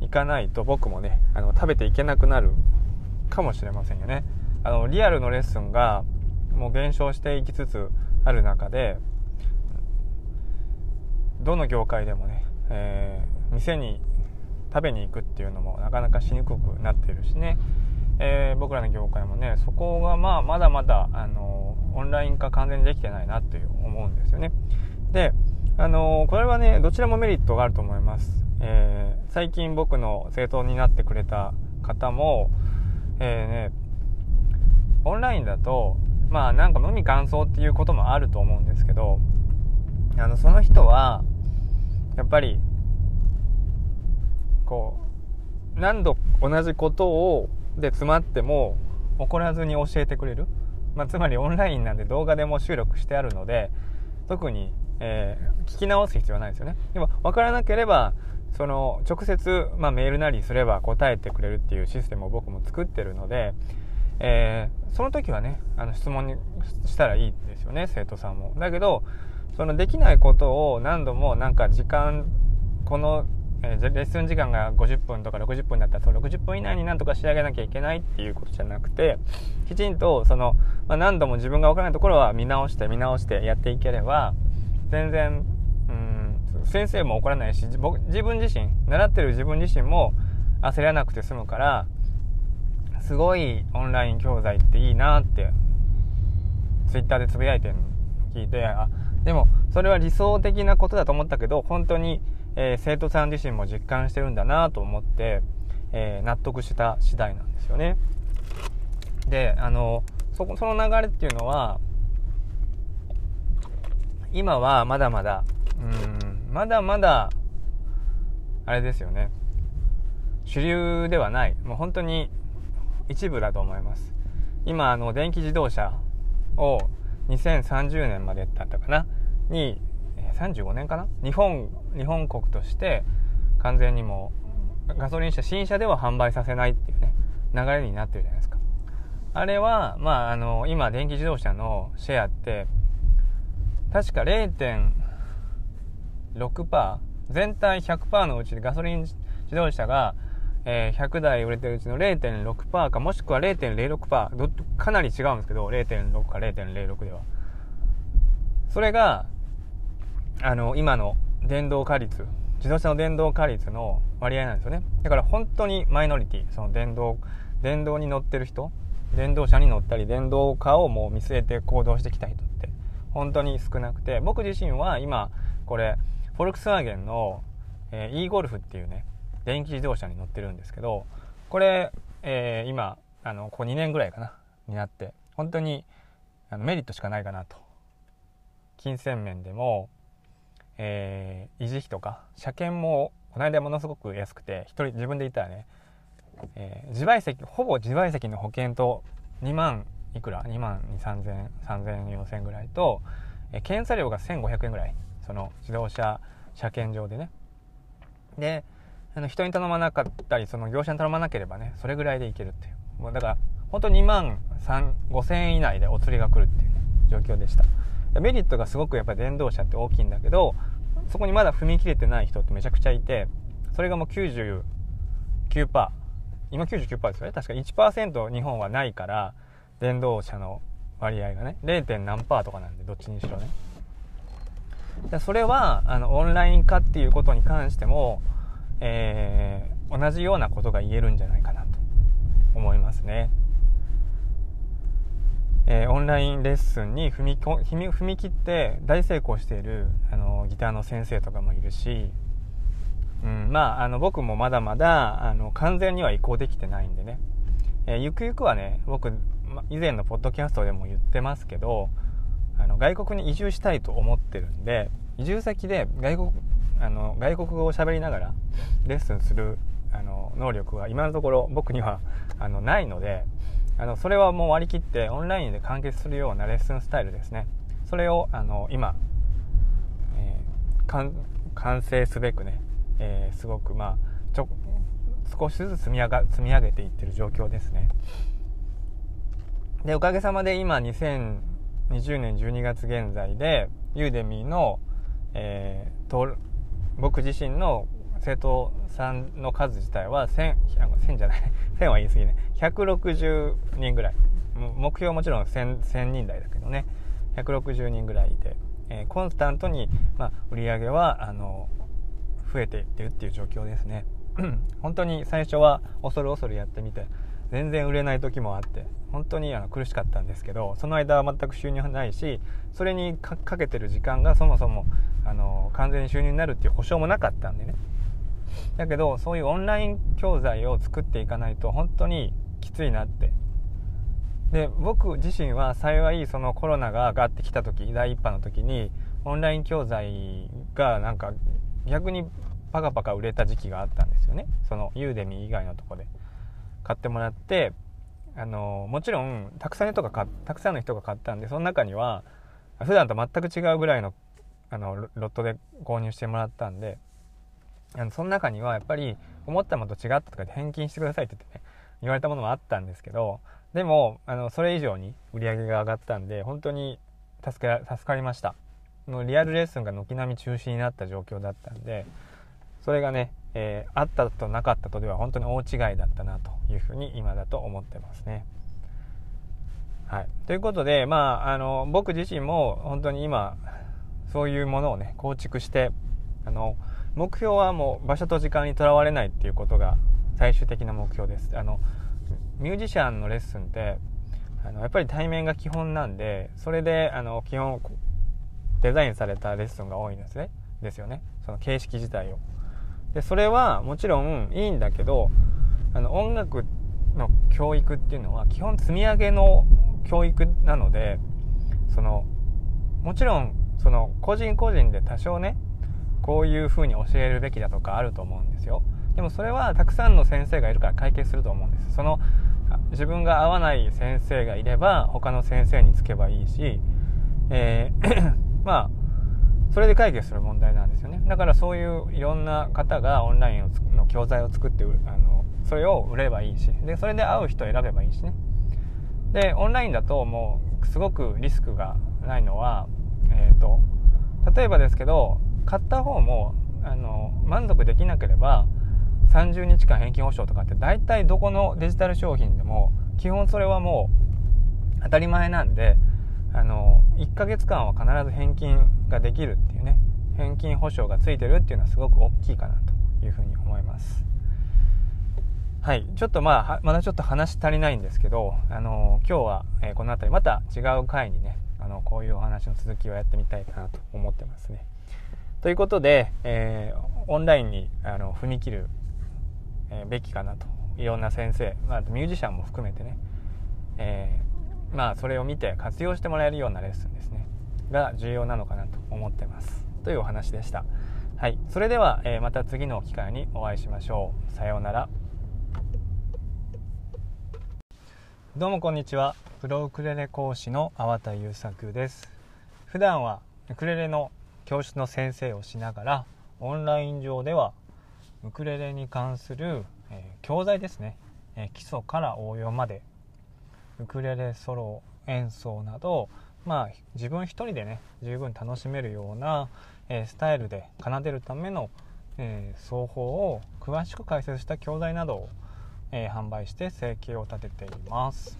いかないと僕もねあの食べていけなくなるかもしれませんよね。あのリアルのレッスンがもう減少していきつつある中でどの業界でもね、えー、店に食べに行くっていうのもなかなかしにくくなってるしね。えー、僕らの業界もねそこがまあまだまだあのオンライン化完全にできてないなっていう思うんですよね。であのこれはねどちらもメリットがあると思います、えー、最近僕の生徒になってくれた方も、えー、ねオンラインだとまあなんか無味乾燥っていうこともあると思うんですけどあのその人はやっぱりこう何度同じことをで詰まっても怒らずに教えてくれる、まあ、つまりオンラインなんで動画でも収録してあるので特に、えー、聞き直す必要はないですよね。でも分からなければその直接、まあ、メールなりすれば答えてくれるっていうシステムを僕も作ってるので、えー、その時はねあの質問にしたらいいですよね生徒さんも。だけどそのできないことを何度もなんか時間このえー、レッスン時間が50分とか60分だったらその60分以内になんとか仕上げなきゃいけないっていうことじゃなくてきちんとその、まあ、何度も自分が分からないところは見直して見直してやっていければ全然うん先生も怒らないし僕自分自身習ってる自分自身も焦らなくて済むからすごいオンライン教材っていいなってツイッターでつぶやいてるの聞いてあでもそれは理想的なことだと思ったけど本当に、えー、生徒さん自身も実感してるんだなと思って、えー、納得した次第なんですよね。であのそその流れっていうのは今はまだまだうんまだまだあれですよね。主流ではない。もう本当に一部だと思います。今あの電気自動車を2030年までだったかな？に35年かな？日本日本国として完全にもうガソリン車新車では販売させないっていうね流れになってるじゃないですか。あれはまああの今電気自動車のシェアって確か 0. 6%全体100%のうちでガソリン自動車がえー、100台売れてるうちの0.6%かもしくは0.06%かなり違うんですけど0.6か0.06では。それがあの今の電動化率自動車の電動化率の割合なんですよね。だから本当にマイノリティ。その電動電動に乗ってる人電動車に乗ったり電動化をもう見据えて行動してきた人って本当に少なくて。僕自身は今これフォルクスワーゲンの、えー、e ゴルフっていうね電気自動車に乗ってるんですけどこれ、えー、今あのここ2年ぐらいかなになって本当にあのメリットしかないかなと。金銭面でも、えー、維持費とか車検もこの間ものすごく安くて1人自分で言ったらね、えー、自賠責ほぼ自賠責の保険と2万いくら？2万3000 30004000ぐらいと、えー、検査料が1500円ぐらい。その自動車車検場でね。であの人に頼まなかったりその業者に頼まなければねそれぐらいでいけるっていう。もうだから本当2万5000円以内でお釣りが来るっていう、ね、状況でした。メリットがすごくやっぱり電動車って大きいんだけどそこにまだ踏み切れてない人ってめちゃくちゃいてそれがもう99%今99%ですよね。確か1%日本はないから電動車の割合がね 0. 何パーとかなんでどっちにしろね。それはあのオンライン化っていうことに関してもえー、同じようなことが言えるんじゃないかなと思いますね。えー、オンラインレッスンに踏み踏み切って大成功しているあのギターの先生とかもいるし、うん、まああの僕もまだまだあの完全には移行できてないんでね、えー、ゆくゆくはね僕以前のポッドキャストでも言ってますけどあの外国に移住したいと思ってるんで移住先で外国あの外国語を喋りながらレッスンするあの能力は今のところ僕にはあのないのであのそれはもう割り切ってオンラインで完結するようなレッスンスタイルですね。それをあの今、えー、完成すべくね、えー、すごくまあちょ少しずつ積み上が積み上げていってる状況ですね。でおかげさまで今20年12月現在でユーデミーの、えー、僕自身の生徒さんの数自体は1000 1000じゃない。1000は言い過ぎね。160人ぐらい。目標はもちろん 1000, 1000人台だけどね。160人ぐらいで、えー、コンスタントに、まあ、売り上げはあの増えていってるっていう状況ですね。本当に最初は恐る恐るやってみて全然売れない時もあって本当にあの苦しかったんですけどその間は全く収入はないしそれにかけてる時間がそもそもあの完全に収入になるっていう保証もなかったんでね。だけどそういうオンライン教材を作っていかないと本当にきついなって。で僕自身は幸いそのコロナが上がってきた時第1波の時にオンライン教材がなんか逆にパカパカ売れた時期があったんですよね。そのユーデミ以外のとこで。買ってもらってあのもちろんたくさんの人が買たくさんの人が買ったんでその中には普段と全く違うぐらいのあのロットで購入してもらったんであのその中にはやっぱり思ったものと違ったとかで返金してくださいって言ってね言われたものもあったんですけどでもあのそれ以上に売り上げが上がったんで本当に助か助かりました。もうリアルレッスンが軒並み中止になった状況だったんでそれがねえー、あったとなかったとでは本当に大違いだったなというふうに今だと思ってますね。はい、ということで、まあ、あの僕自身も本当に今そういうものをね構築してあの目標はもう場所と時間にとらわれないっていうことが最終的な目標です。あのミュージシャンのレッスンってあのやっぱり対面が基本なんでそれであの基本デザインされたレッスンが多いんですねですよねその形式自体をでそれはもちろんいいんだけどあの音楽の教育っていうのは基本積み上げの教育なのでそのもちろんその個人個人で多少ねこういうふうに教えるべきだとかあると思うんですよ。でもそれはたくさんの先生がいるから解決すると思うんです。その自分が合わない先生がいれば他の先生につけばいいし、えー まあそれで解決する問題なんですよね。だからそういういろんな方がオンラインの教材を作ってあのそれを売ればいいしでそれで会う人を選べばいいしね。でオンラインだともうすごくリスクがないのは、えーと、例えばですけど買った方もあの満足できなければ30日間返金保証とかって大体どこのデジタル商品でも基本それはもう当たり前なんであの1ヶ月間は必ず返金ができるっていうね返金保証がついてるっていうのはすごく大きいかなというふうに思います。はい。ちょっとまあまだちょっと話足りないんですけどあの今日は、えー、この辺りまた違う回にねあのこういうお話の続きをやってみたいかなと思ってますね。ということで、えー、オンラインにあの踏み切る、えー、べきかなと。いろんな先生、まあ、ミュージシャンも含めてね、えまあそれを見て活用してもらえるようなレッスンですね。が重要なのかなと思ってます。というお話でした。はい。それでは、えー、また次の機会にお会いしましょう。さようなら。どうもこんにちは。プロウクレレ講師の粟田優作です。普段はウクレレの教室の先生をしながらオンライン上ではウクレレに関する、えー、教材ですね、えー、基礎から応用までウクレレソロ演奏など、まあ、自分一人でね十分楽しめるような、え、スタイルで奏でるための、え、奏法を詳しく解説した教材などを、え、販売して生計を立てています。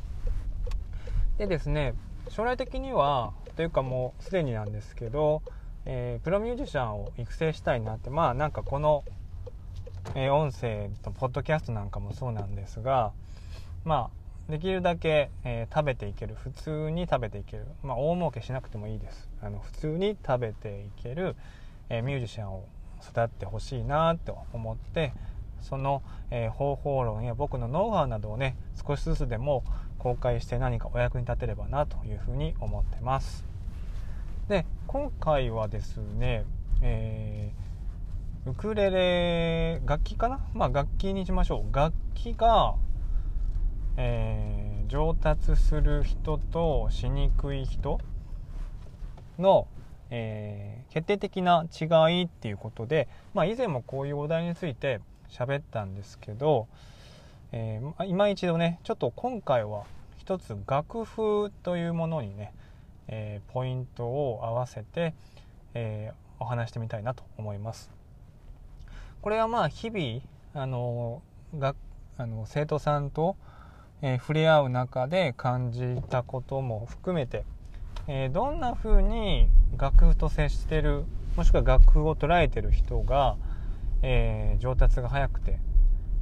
でですね将来的にはというかもうすでになんですけど、えプロミュージシャンを育成したいなってまあなんかこの、え音声とポッドキャストなんかもそうなんですがまあできるだけ、えー、食べていける。普通に食べていける、まあ、大儲けしなくてもいいです。あの普通に食べていける、えー、ミュージシャンを育ってほしいなと思ってその、えー、方法論や僕のノウハウなどをね少しずつでも公開して何かお役に立てればなというふうに思ってます。で今回はですね、えー、ウクレレ楽器かな？まあ楽器にしましょう。楽器がえー、上達する人としにくい人の、えー、決定的な違いっていうことで、まあ、以前もこういうお題について喋ったんですけど、えー、今一度ねちょっと今回は一つ楽譜というものにね、えー、ポイントを合わせて、え、お話してみたいなと思います。これはまあ日々あのがあの生徒さんとえー、触れ合う中で感じたことも含めて、えー、どんな風に楽譜と接してるもしくは楽譜を捉えてる人が、えー、上達が早くて、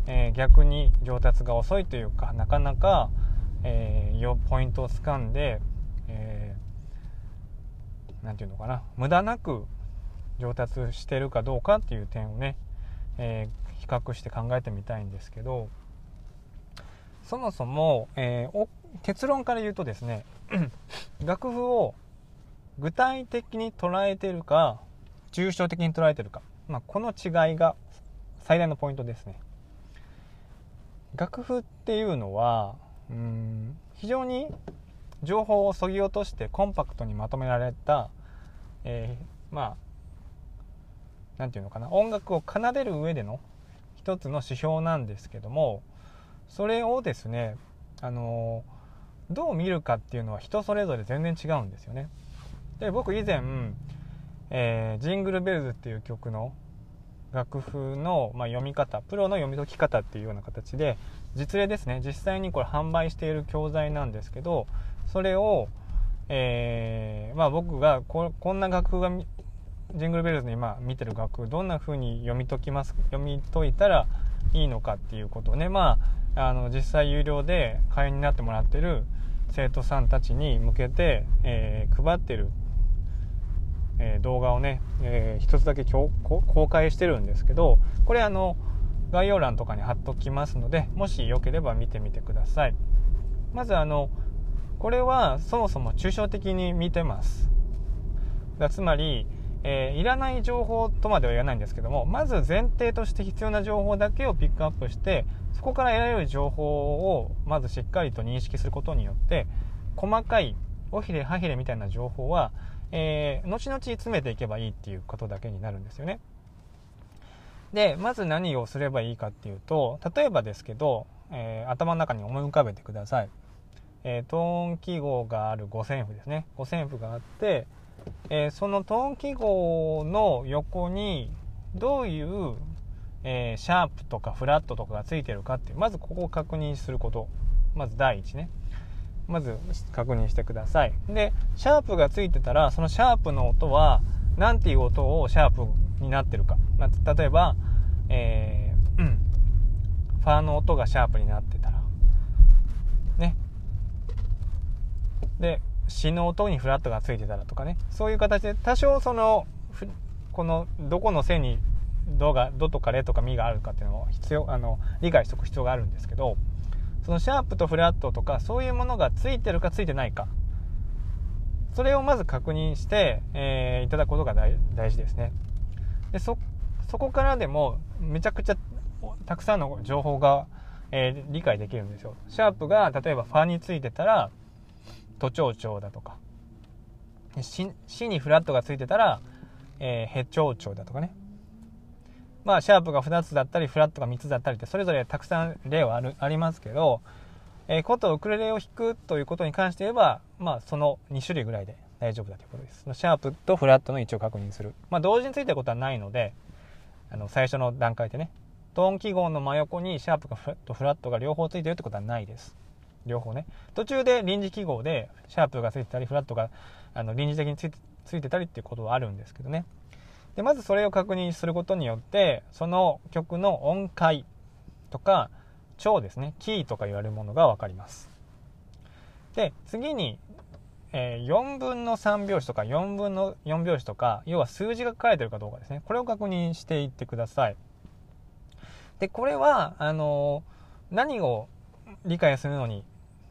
え逆に上達が遅いというかなかなか、えポイントをつかんで何、えー、て言うのかな無駄なく上達してるかどうかっていう点をね、え比較して考えてみたいんですけどそもそも、えー、結論から言うとですね楽譜を具体的に捉えてるか抽象的に捉えてるか、まあ、この違いが最大のポイントですね。楽譜っていうのはうん非常に情報をそぎ落としてコンパクトにまとめられた、えー、まあ何て言うのかな音楽を奏でる上での一つの指標なんですけどもそれをですねあのどう見るかっていうのは人それぞれ全然違うんですよね。で僕以前、えー、ジングルベルズっていう曲の楽譜の、まあ、読み方プロの読み解き方っていうような形で実例ですね。実際にこれ販売している教材なんですけどそれを、えー、まあ、僕がこんな楽譜がジングルベルズに今見てる楽譜どんな風に読み解きます読み解いたらいいのかっていうことをねまああの実際有料で会員になってもらってる生徒さんたちに向けて、えー、配ってる、えー、動画をね、えー、一つだけ公開してるんですけどこれあの概要欄とかに貼っときますのでもしよければ見てみてください。まずあのこれはそもそも抽象的に見てます。だつまり、えー、いらない情報とまでは言わないんですけどもまず前提として必要な情報だけをピックアップしてそこから得られる情報をまずしっかりと認識することによって細かい尾ひれ歯ひれみたいな情報は、えー、後々詰めていけばいいっていうことだけになるんですよね。でまず何をすればいいかっていうと例えばですけど、えー、頭の中に思い浮かべてください、えー、トーン記号がある五線譜ですね。五線譜があって、えー、そのトン記号の横にどういう、えシャープとかフラットとかがついてるかってまずここを確認すること。まず第一ね。まず確認してください。でシャープがついてたらそのシャープの音は何ていう音をシャープになってるか、まあ、例えば、えー、うん、ファーの音がシャープになってたら。ね。でシの音にフラットがついてたらとかね。そういう形で多少そのこのどこの線にドがドとかレとかミがあるかっていうのを必要あの理解しておく必要があるんですけどそのシャープとフラットとかそういうものがついてるかついてないか。それをまず確認して、えー、いただくことが大事ですね。でそこからでもめちゃくちゃたくさんの情報が、えー、理解できるんですよ。シャープが例えばファについてたら都庁長だとか死にフラットがついてたら、えー、ヘ長長だとかねまあシャープが2つだったりフラットが3つだったりってそれぞれたくさん例はあるありますけどえー、ことウクレレを弾くということに関して言えば、まあ、その2種類ぐらいで大丈夫だということです。シャープとフラットの位置を確認する。まあ、同時についてることはないので、あの最初の段階でね、トーン記号の真横にシャープとフラットが両方ついてるってことはないです。両方ね。途中で臨時記号でシャープがついてたり、フラットがあの臨時的についてついてたりっていうことはあるんですけどね。で、まずそれを確認することによって、その曲の音階とか、調ですねキーとか言われるものが分かりますで次に、えー、4分の3拍子とか4分の4拍子とか要は数字が書かれてるかどうかですねこれを確認していってくださいでこれはあのー、何を理解するのに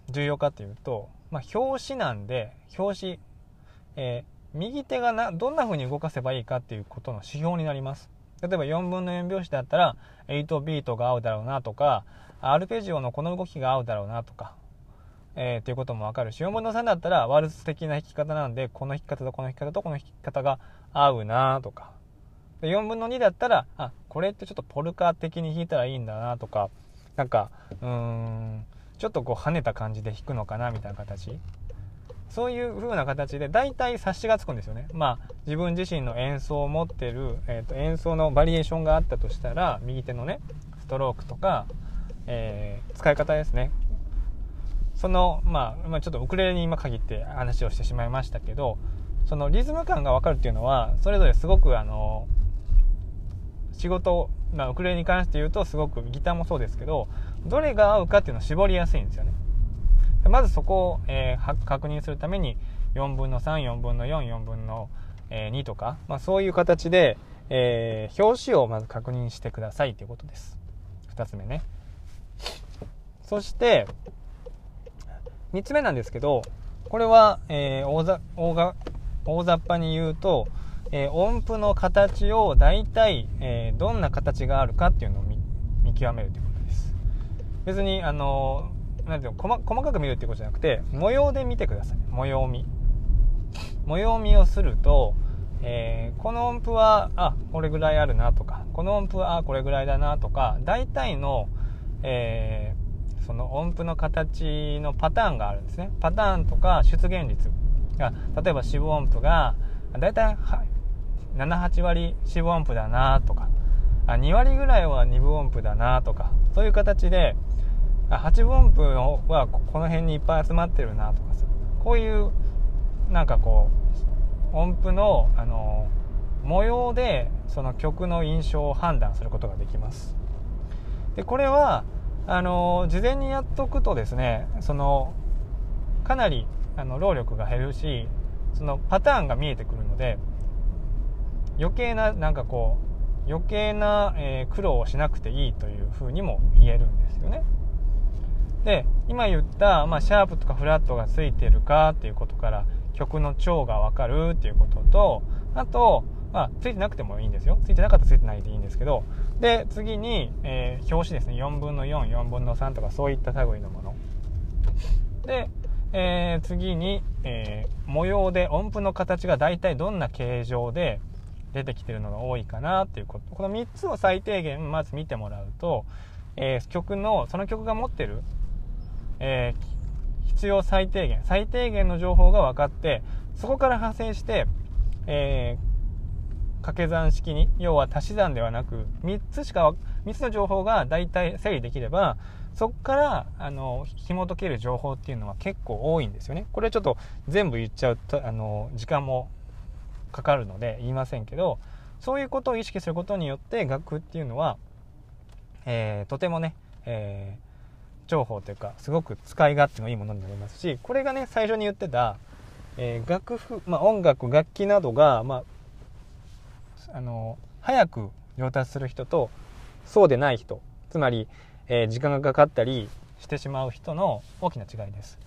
重要かっていうと、まあ、表紙なんで表紙、えー、右手がなどんな風に動かせばいいかっていうことの指標になります。例えば4分の4拍子だったら8ビートが合うだろうなとかアルペジオのこの動きが合うだろうなとか、えー、っていうこともわかるし4分の3だったらワルツ的な弾き方なんでこの弾き方とこの弾き方とこの弾き方が合うなとか。で4分の2だったらあこれってちょっとポルカ的に弾いたらいいんだなとかなんかうーんちょっとこう跳ねた感じで弾くのかなみたいな形そういう風な形で大体察しがつくんですよね。まあ自分自身の演奏を持ってる、えーと演奏のバリエーションがあったとしたら右手のねストロークとかえー、使い方ですねその、まあ、まあ、ちょっとウクレレに今限って話をしてしまいましたけどそのリズム感が分かるっていうのはそれぞれすごくあの仕事、まあ、ウクレレに関して言うとすごくギターもそうですけどどれが合うかっていうのを絞りやすいんですよね。まずそこを、えー、確認するために4分の34分の44分の、え2とか、まあ、そういう形で、えー、表紙をまず確認してくださいということです。2つ目ね。そして3つ目なんですけどこれは、えー、大ざ大が大雑把に言うと、えー、音符の形を大体、えー、どんな形があるかっていうのを見極めるということ。別にあのなんていうの細細かく見るっていうことじゃなくて模様で見てください。模様見。模様見をすると、えー、この音符はあこれぐらいあるなとかこの音符はあこれぐらいだなとか大体の、えその音符の形のパターンがあるんですね。パターンとか出現率が例えば四分音符がだいたい78割四分音符だなとかあ2割ぐらいは二分音符だなとかそういう形で8分音符はこの辺にいっぱい集まってるなとかさこういうなんかこう音符のあの模様でその曲の印象を判断することができますでこれはあの事前にやっとくとですねそのかなりあの労力が減るしそのパターンが見えてくるので余計ななんかこう余計な、えー、苦労をしなくていいというふうにも言えるんですよね。で今言った、まあ、シャープとかフラットがついてるかっていうことから曲の調が分かるっていうこととあと、まあ、ついてなくてもいいんですよ。ついてなかったらついてないでいいんですけどで次に、えー、表紙ですね。4分の44分の3とかそういった類のもの。で、えー、次に、えー、模様で音符の形が大体どんな形状で出てきてるのが多いかなっていうこと。この3つを最低限まず見てもらうと、え曲のその曲が持ってるえー、必要最低限最低限の情報が分かってそこから派生して、えー、掛け算式に要は足し算ではなく3つしか3つの情報が大体整理できればそこからあの紐解ける情報っていうのは結構多いんですよね。これちょっと全部言っちゃうとあの時間もかかるので言いませんけどそういうことを意識することによって楽っていうのは、えー、とてもね、えー重宝というかすごく使い勝手のいいものになりますしこれがね最初に言ってた、えー、楽譜、まあ、音楽楽器などが、まあ、あの早く上達する人とそうでない人つまり、えー、時間がかかったりしてしまう人の大きな違いです。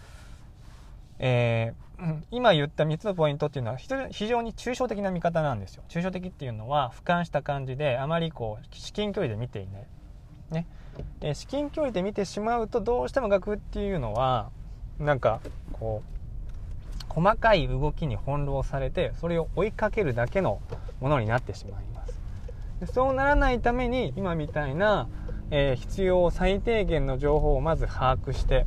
えー、今言った3つのポイントっていうのは非常に抽象的な見方なんですよ。抽象的っていうのは俯瞰した感じであまりこう至近距離で見ていない。ね。で至近距離で見てしまうとどうしても楽譜っていうのはなんかこう細かい動きに翻弄されてそれを追いかけるだけのものになってしまいます。でそうならないために今みたいな、えー、必要最低限の情報をまず把握して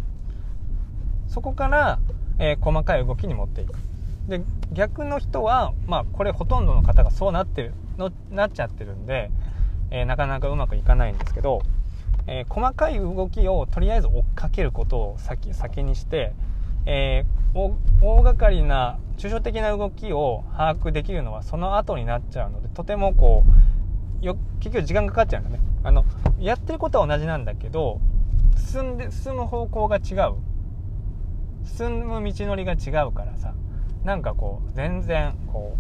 そこから、えー、細かい動きに持っていく。で逆の人は、まあ、これほとんどの方がそうなってるのなっちゃってるんで、えー、なかなかうまくいかないんですけどえー、細かい動きをとりあえず追っかけることを先先にして、えー、大掛かりな抽象的な動きを把握できるのはその後になっちゃうのでとてもこうよ結局時間かかっちゃうんだね。あのやってることは同じなんだけど進んで進む方向が違う。進む道のりが違うからさなんかこう全然こ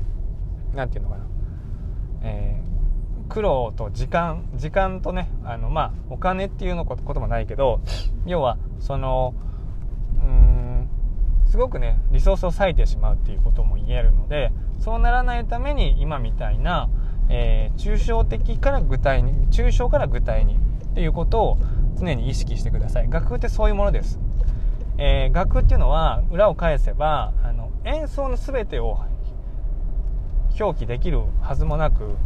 う何て言うのかな、えー苦労と時間時間とねあのまあお金っていうのこともないけど要はそのうんすごくねリソースを割いてしまうっていうことも言えるのでそうならないために今みたいな、えー、抽象的から具体に抽象から具体にっていうことを常に意識してください。楽譜ってそういうものです、えー、楽譜っていうのは裏を返せばあの演奏の全てを表記できるはずもなく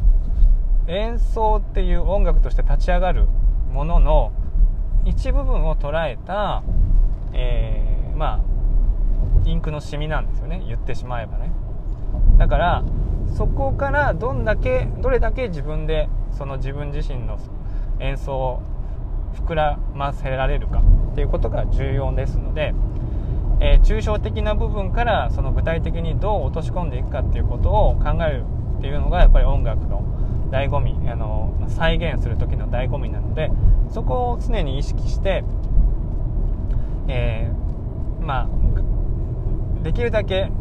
演奏っていう音楽として立ち上がるものの一部分を捉えた、えー、まあインクのシミなんですよね。言ってしまえばね。だからそこからどんだけどれだけ自分でその自分自身の演奏を膨らませられるかっていうことが重要ですので、えー、抽象的な部分からその具体的にどう落とし込んでいくかっていうことを考えるっていうのがやっぱり音楽の醍醐味あの再現する時の醍醐味なのでそこを常に意識して、えー、まあできるだけ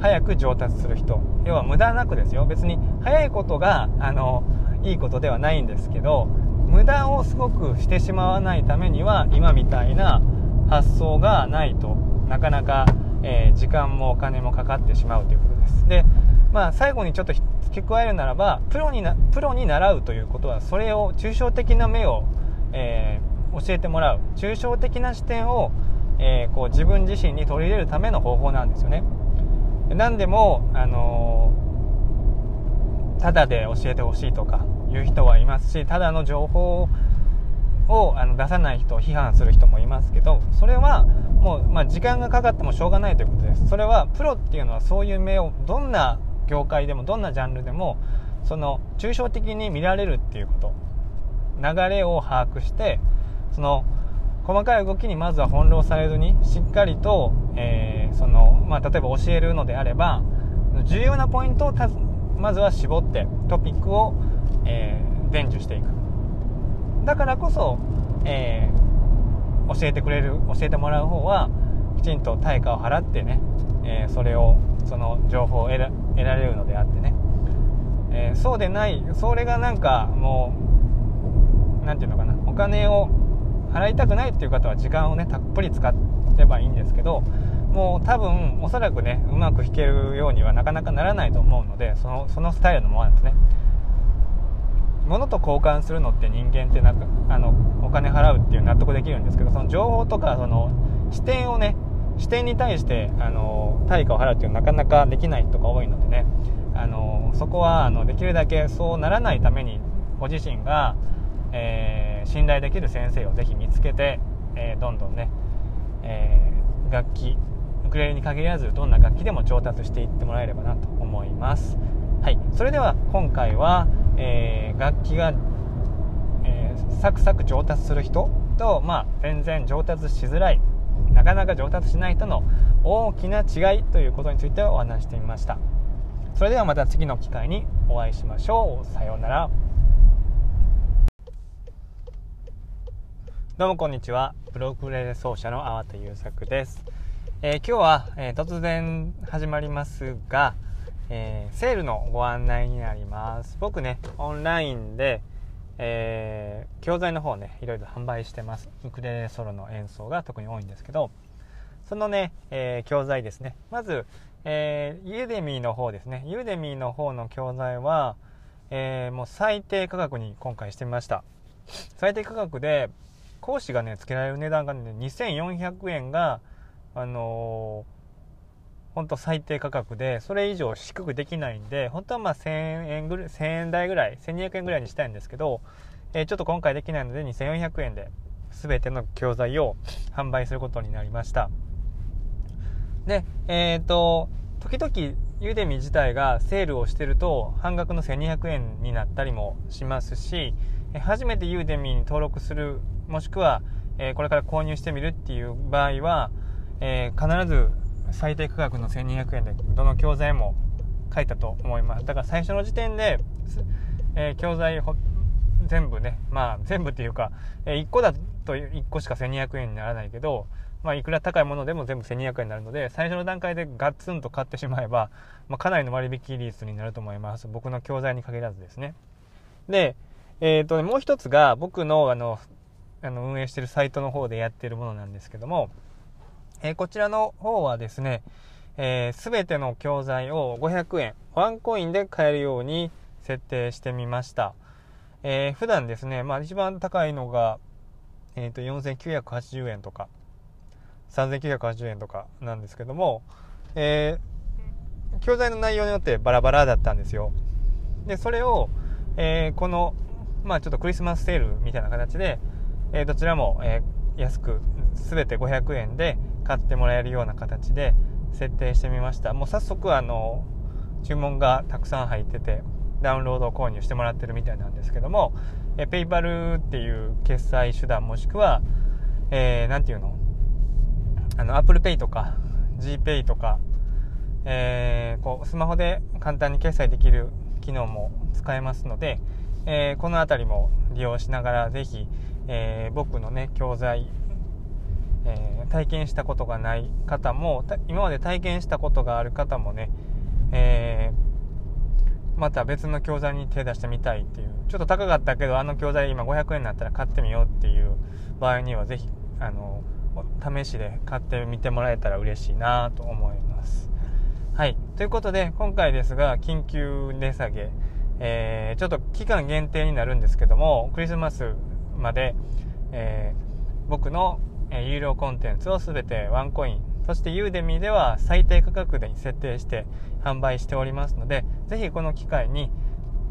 早く上達する人要は無駄なくですよ。別に早いことがあのいいことではないんですけど無駄をすごくしてしまわないためには今みたいな発想がないとなかなか、えー、時間もお金もかかってしまうということです。でまあ最後にちょっと付け加えるならばプロになプロに習うということはそれを抽象的な目を、えー、教えてもらう。抽象的な視点を、えー、こう自分自身に取り入れるための方法なんですよね。何でも、あのー、ただで教えてほしいとかいう人はいますしただの情報をあの出さない人を批判する人もいますけどそれはもう、まあ、時間がかかってもしょうがないということです。それはプロっていうのはそういう目をどんな業界でもどんなジャンルでもその抽象的に見られるっていうこと。流れを把握してその細かい動きにまずは翻弄されずにしっかりと、えー、そのまあ、例えば教えるのであれば重要なポイントをまずは絞ってトピックを、えー、伝授していく。だからこそ、えー、教えてくれる教えてもらう方はきちんと対価を払ってね、えー、それをその情報を得られるのであってね、えー、そうでないそれがなんかもう何て言うのかな。お金を払いたくないっていう方は時間をねたっぷり使ってばいいんですけどもう多分おそらくねうまく弾けるようにはなかなかならないと思うのでそのそのスタイルのものなんですね。物と交換するのって人間ってなんかあのお金払うっていう納得できるんですけどその情報とかその視点をね視点に対してあの対価を払うっていうのはなかなかできない人が多いのでねあのそこはあのできるだけそうならないためにご自身が、えー、信頼できる先生をぜひ見つけて、えー、どんどんね、えー、楽器ウクレレに限らずどんな楽器でも調達していってもらえればなと思います。はい、それでは今回は、え楽器が、えサクサク上達する人と、まあ、全然上達しづらいなかなか上達しない人の大きな違いということについてお話してみました。それではまた次の機会にお会いしましょう。さようなら。どうもこんにちは。プロクレレ奏者の粟田優作です、えー、今日は、えー、突然始まりますが、えー、セールのご案内になります。僕ねオンラインでえー、教材の方ねいろいろ販売してます。ウクレレソロの演奏が特に多いんですけどそのね、えー、教材ですね。まず、えー、ユーデミーの方ですね。ユーデミーの方の教材は、えー、もう最低価格に今回してみました。最低価格で講師がねつけられる値段がね2400円があのー本当最低価格で、それ以上低くできないんで、本当はまあ1000円ぐらい、1000円台ぐらい、1200円ぐらいにしたいんですけど、えー、ちょっと今回できないので2400円で全ての教材を販売することになりました。で、えっ、ー、と、時々ユーデミ自体がセールをしてると半額の1200円になったりもしますし、初めてユーデミに登録する、もしくは、えこれから購入してみるっていう場合は、えー、必ず最低価格の1200円でどの教材も書いたと思います。だから最初の時点で、えー、教材全部ねまあ全部っていうか、えー、1個だと1個しか1200円にならないけどまあ、いくら高いものでも全部1200円になるので最初の段階でガッツンと買ってしまえば、まあ、かなりの割引率になると思います。僕の教材に限らずですね。で、えーと、ねもう一つが僕のあのあの運営してるサイトの方でやってるものなんですけどもえー、こちらの方はですね、えー、全ての教材を500円、ワンコインで買えるように設定してみました。えー、普段ですね、まあ一番高いのが、えっ、ー、と、4980円とか、3980円とかなんですけども、えー、教材の内容によってバラバラだったんですよ。で、それを、えー、この、まあちょっとクリスマスセールみたいな形で、えー、どちらも、えー、安く、全て500円で買ってもらえるような形で設定してみました。もう早速あの注文がたくさん入っててダウンロード購入してもらってるみたいなんですけどもえ PayPal っていう決済手段もしくは何、えー、て言うの？あの ApplePay とか GPay とか、えー、こうスマホで簡単に決済できる機能も使えますので、えー、この辺りも利用しながらぜひ、えー、僕のね教材えー、体験したことがない方も今まで体験したことがある方もね、えー、また別の教材に手出してみたいっていうちょっと高かったけどあの教材今500円になったら買ってみようっていう場合には是非あの試しで買ってみてもらえたら嬉しいなと思います。はい。ということで今回ですが緊急値下げ、えー、ちょっと期間限定になるんですけどもクリスマスまで、えー、僕のえ有料コンテンツを全てワンコイン。そしてユーデミーでは最低価格で設定して販売しておりますのでぜひこの機会に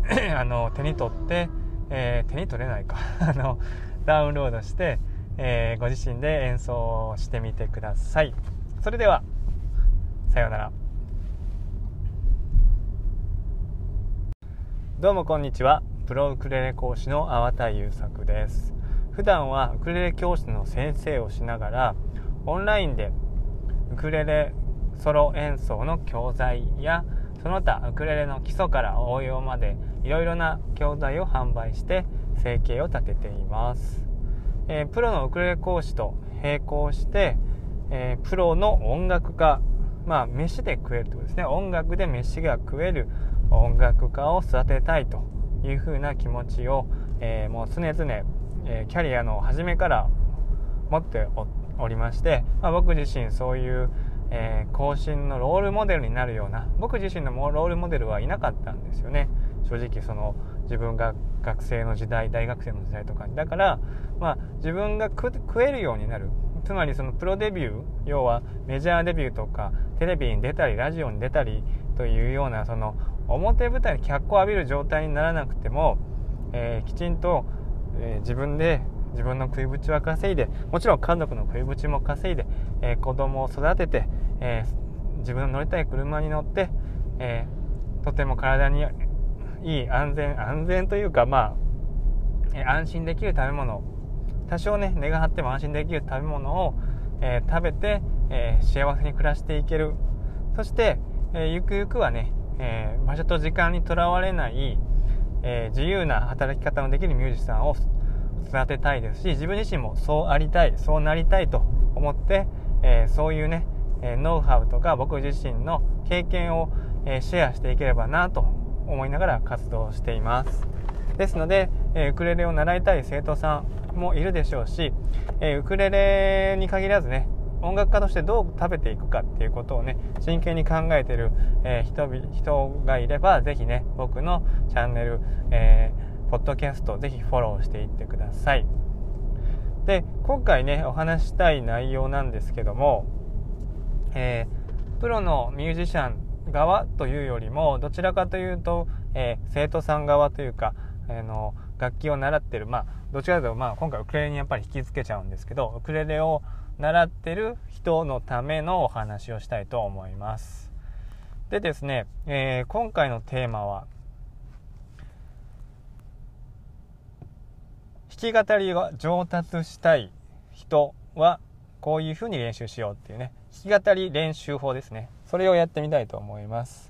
あの手に取って、えー、手に取れないか。あのダウンロードして、えー、ご自身で演奏してみてください。それではさようなら。どうもこんにちは。プロウクレレ講師の粟田優作です。普段はウクレレ教室の先生をしながらオンラインでウクレレソロ演奏の教材やその他ウクレレの基礎から応用までいろいろな教材を販売して生計を立てています、えー、プロのウクレレ講師と並行して、えー、プロの音楽家まあ飯で食えるってことですね。音楽で飯が食える音楽家を育てたいというふうな気持ちを、えー、もう常々、えキャリアの初めから持っておりまして、まあ、僕自身そういうえー、後進のロールモデルになるような僕自身のロールモデルはいなかったんですよね。正直その自分が学生の時代大学生の時代とかに。だから、まあ、自分が食えるようになる。つまりそのプロデビュー要はメジャーデビューとかテレビに出たりラジオに出たりというようなその表舞台に脚光を浴びる状態にならなくても、えー、きちんと、えー、自分で自分の食いぶちは稼いでもちろん家族の食いぶちも稼いで、えー、子供を育てて、えー、自分の乗りたい車に乗って、え、とても体にいい安全安全というかまあ、え安心できる食べ物多少ね値が張っても安心できる食べ物を、え食べて、え幸せに暮らしていける。そして、えゆくゆくはね、え場所と時間にとらわれない、え自由な働き方のできるミュージシャンを育てたいですし自分自身もそうありたいそうなりたいと思って、えー、そういうね、えノウハウとか僕自身の経験を、えシェアしていければなと思いながら活動しています。ですので、えウクレレを習いたい生徒さんもいるでしょうし、えウクレレに限らずね音楽家としてどう食べていくかっていうことをね真剣に考えてる、えー、人人がいれば是非ね僕のチャンネル、えーポッドキャストぜひフォローしていってください。で今回ねお話したい内容なんですけども、えー、プロのミュージシャン側というよりもどちらかというと、えー、生徒さん側というか、えー、の楽器を習ってる。まあどちらかというと、まあ、今回ウクレレにやっぱり引き付けちゃうんですけどウクレレを習ってる人のためのお話をしたいと思います。でですね、えー、今回のテーマは弾き語りが上達したい人はこういうふうに練習しようっていうね弾き語り練習法ですね。それをやってみたいと思います。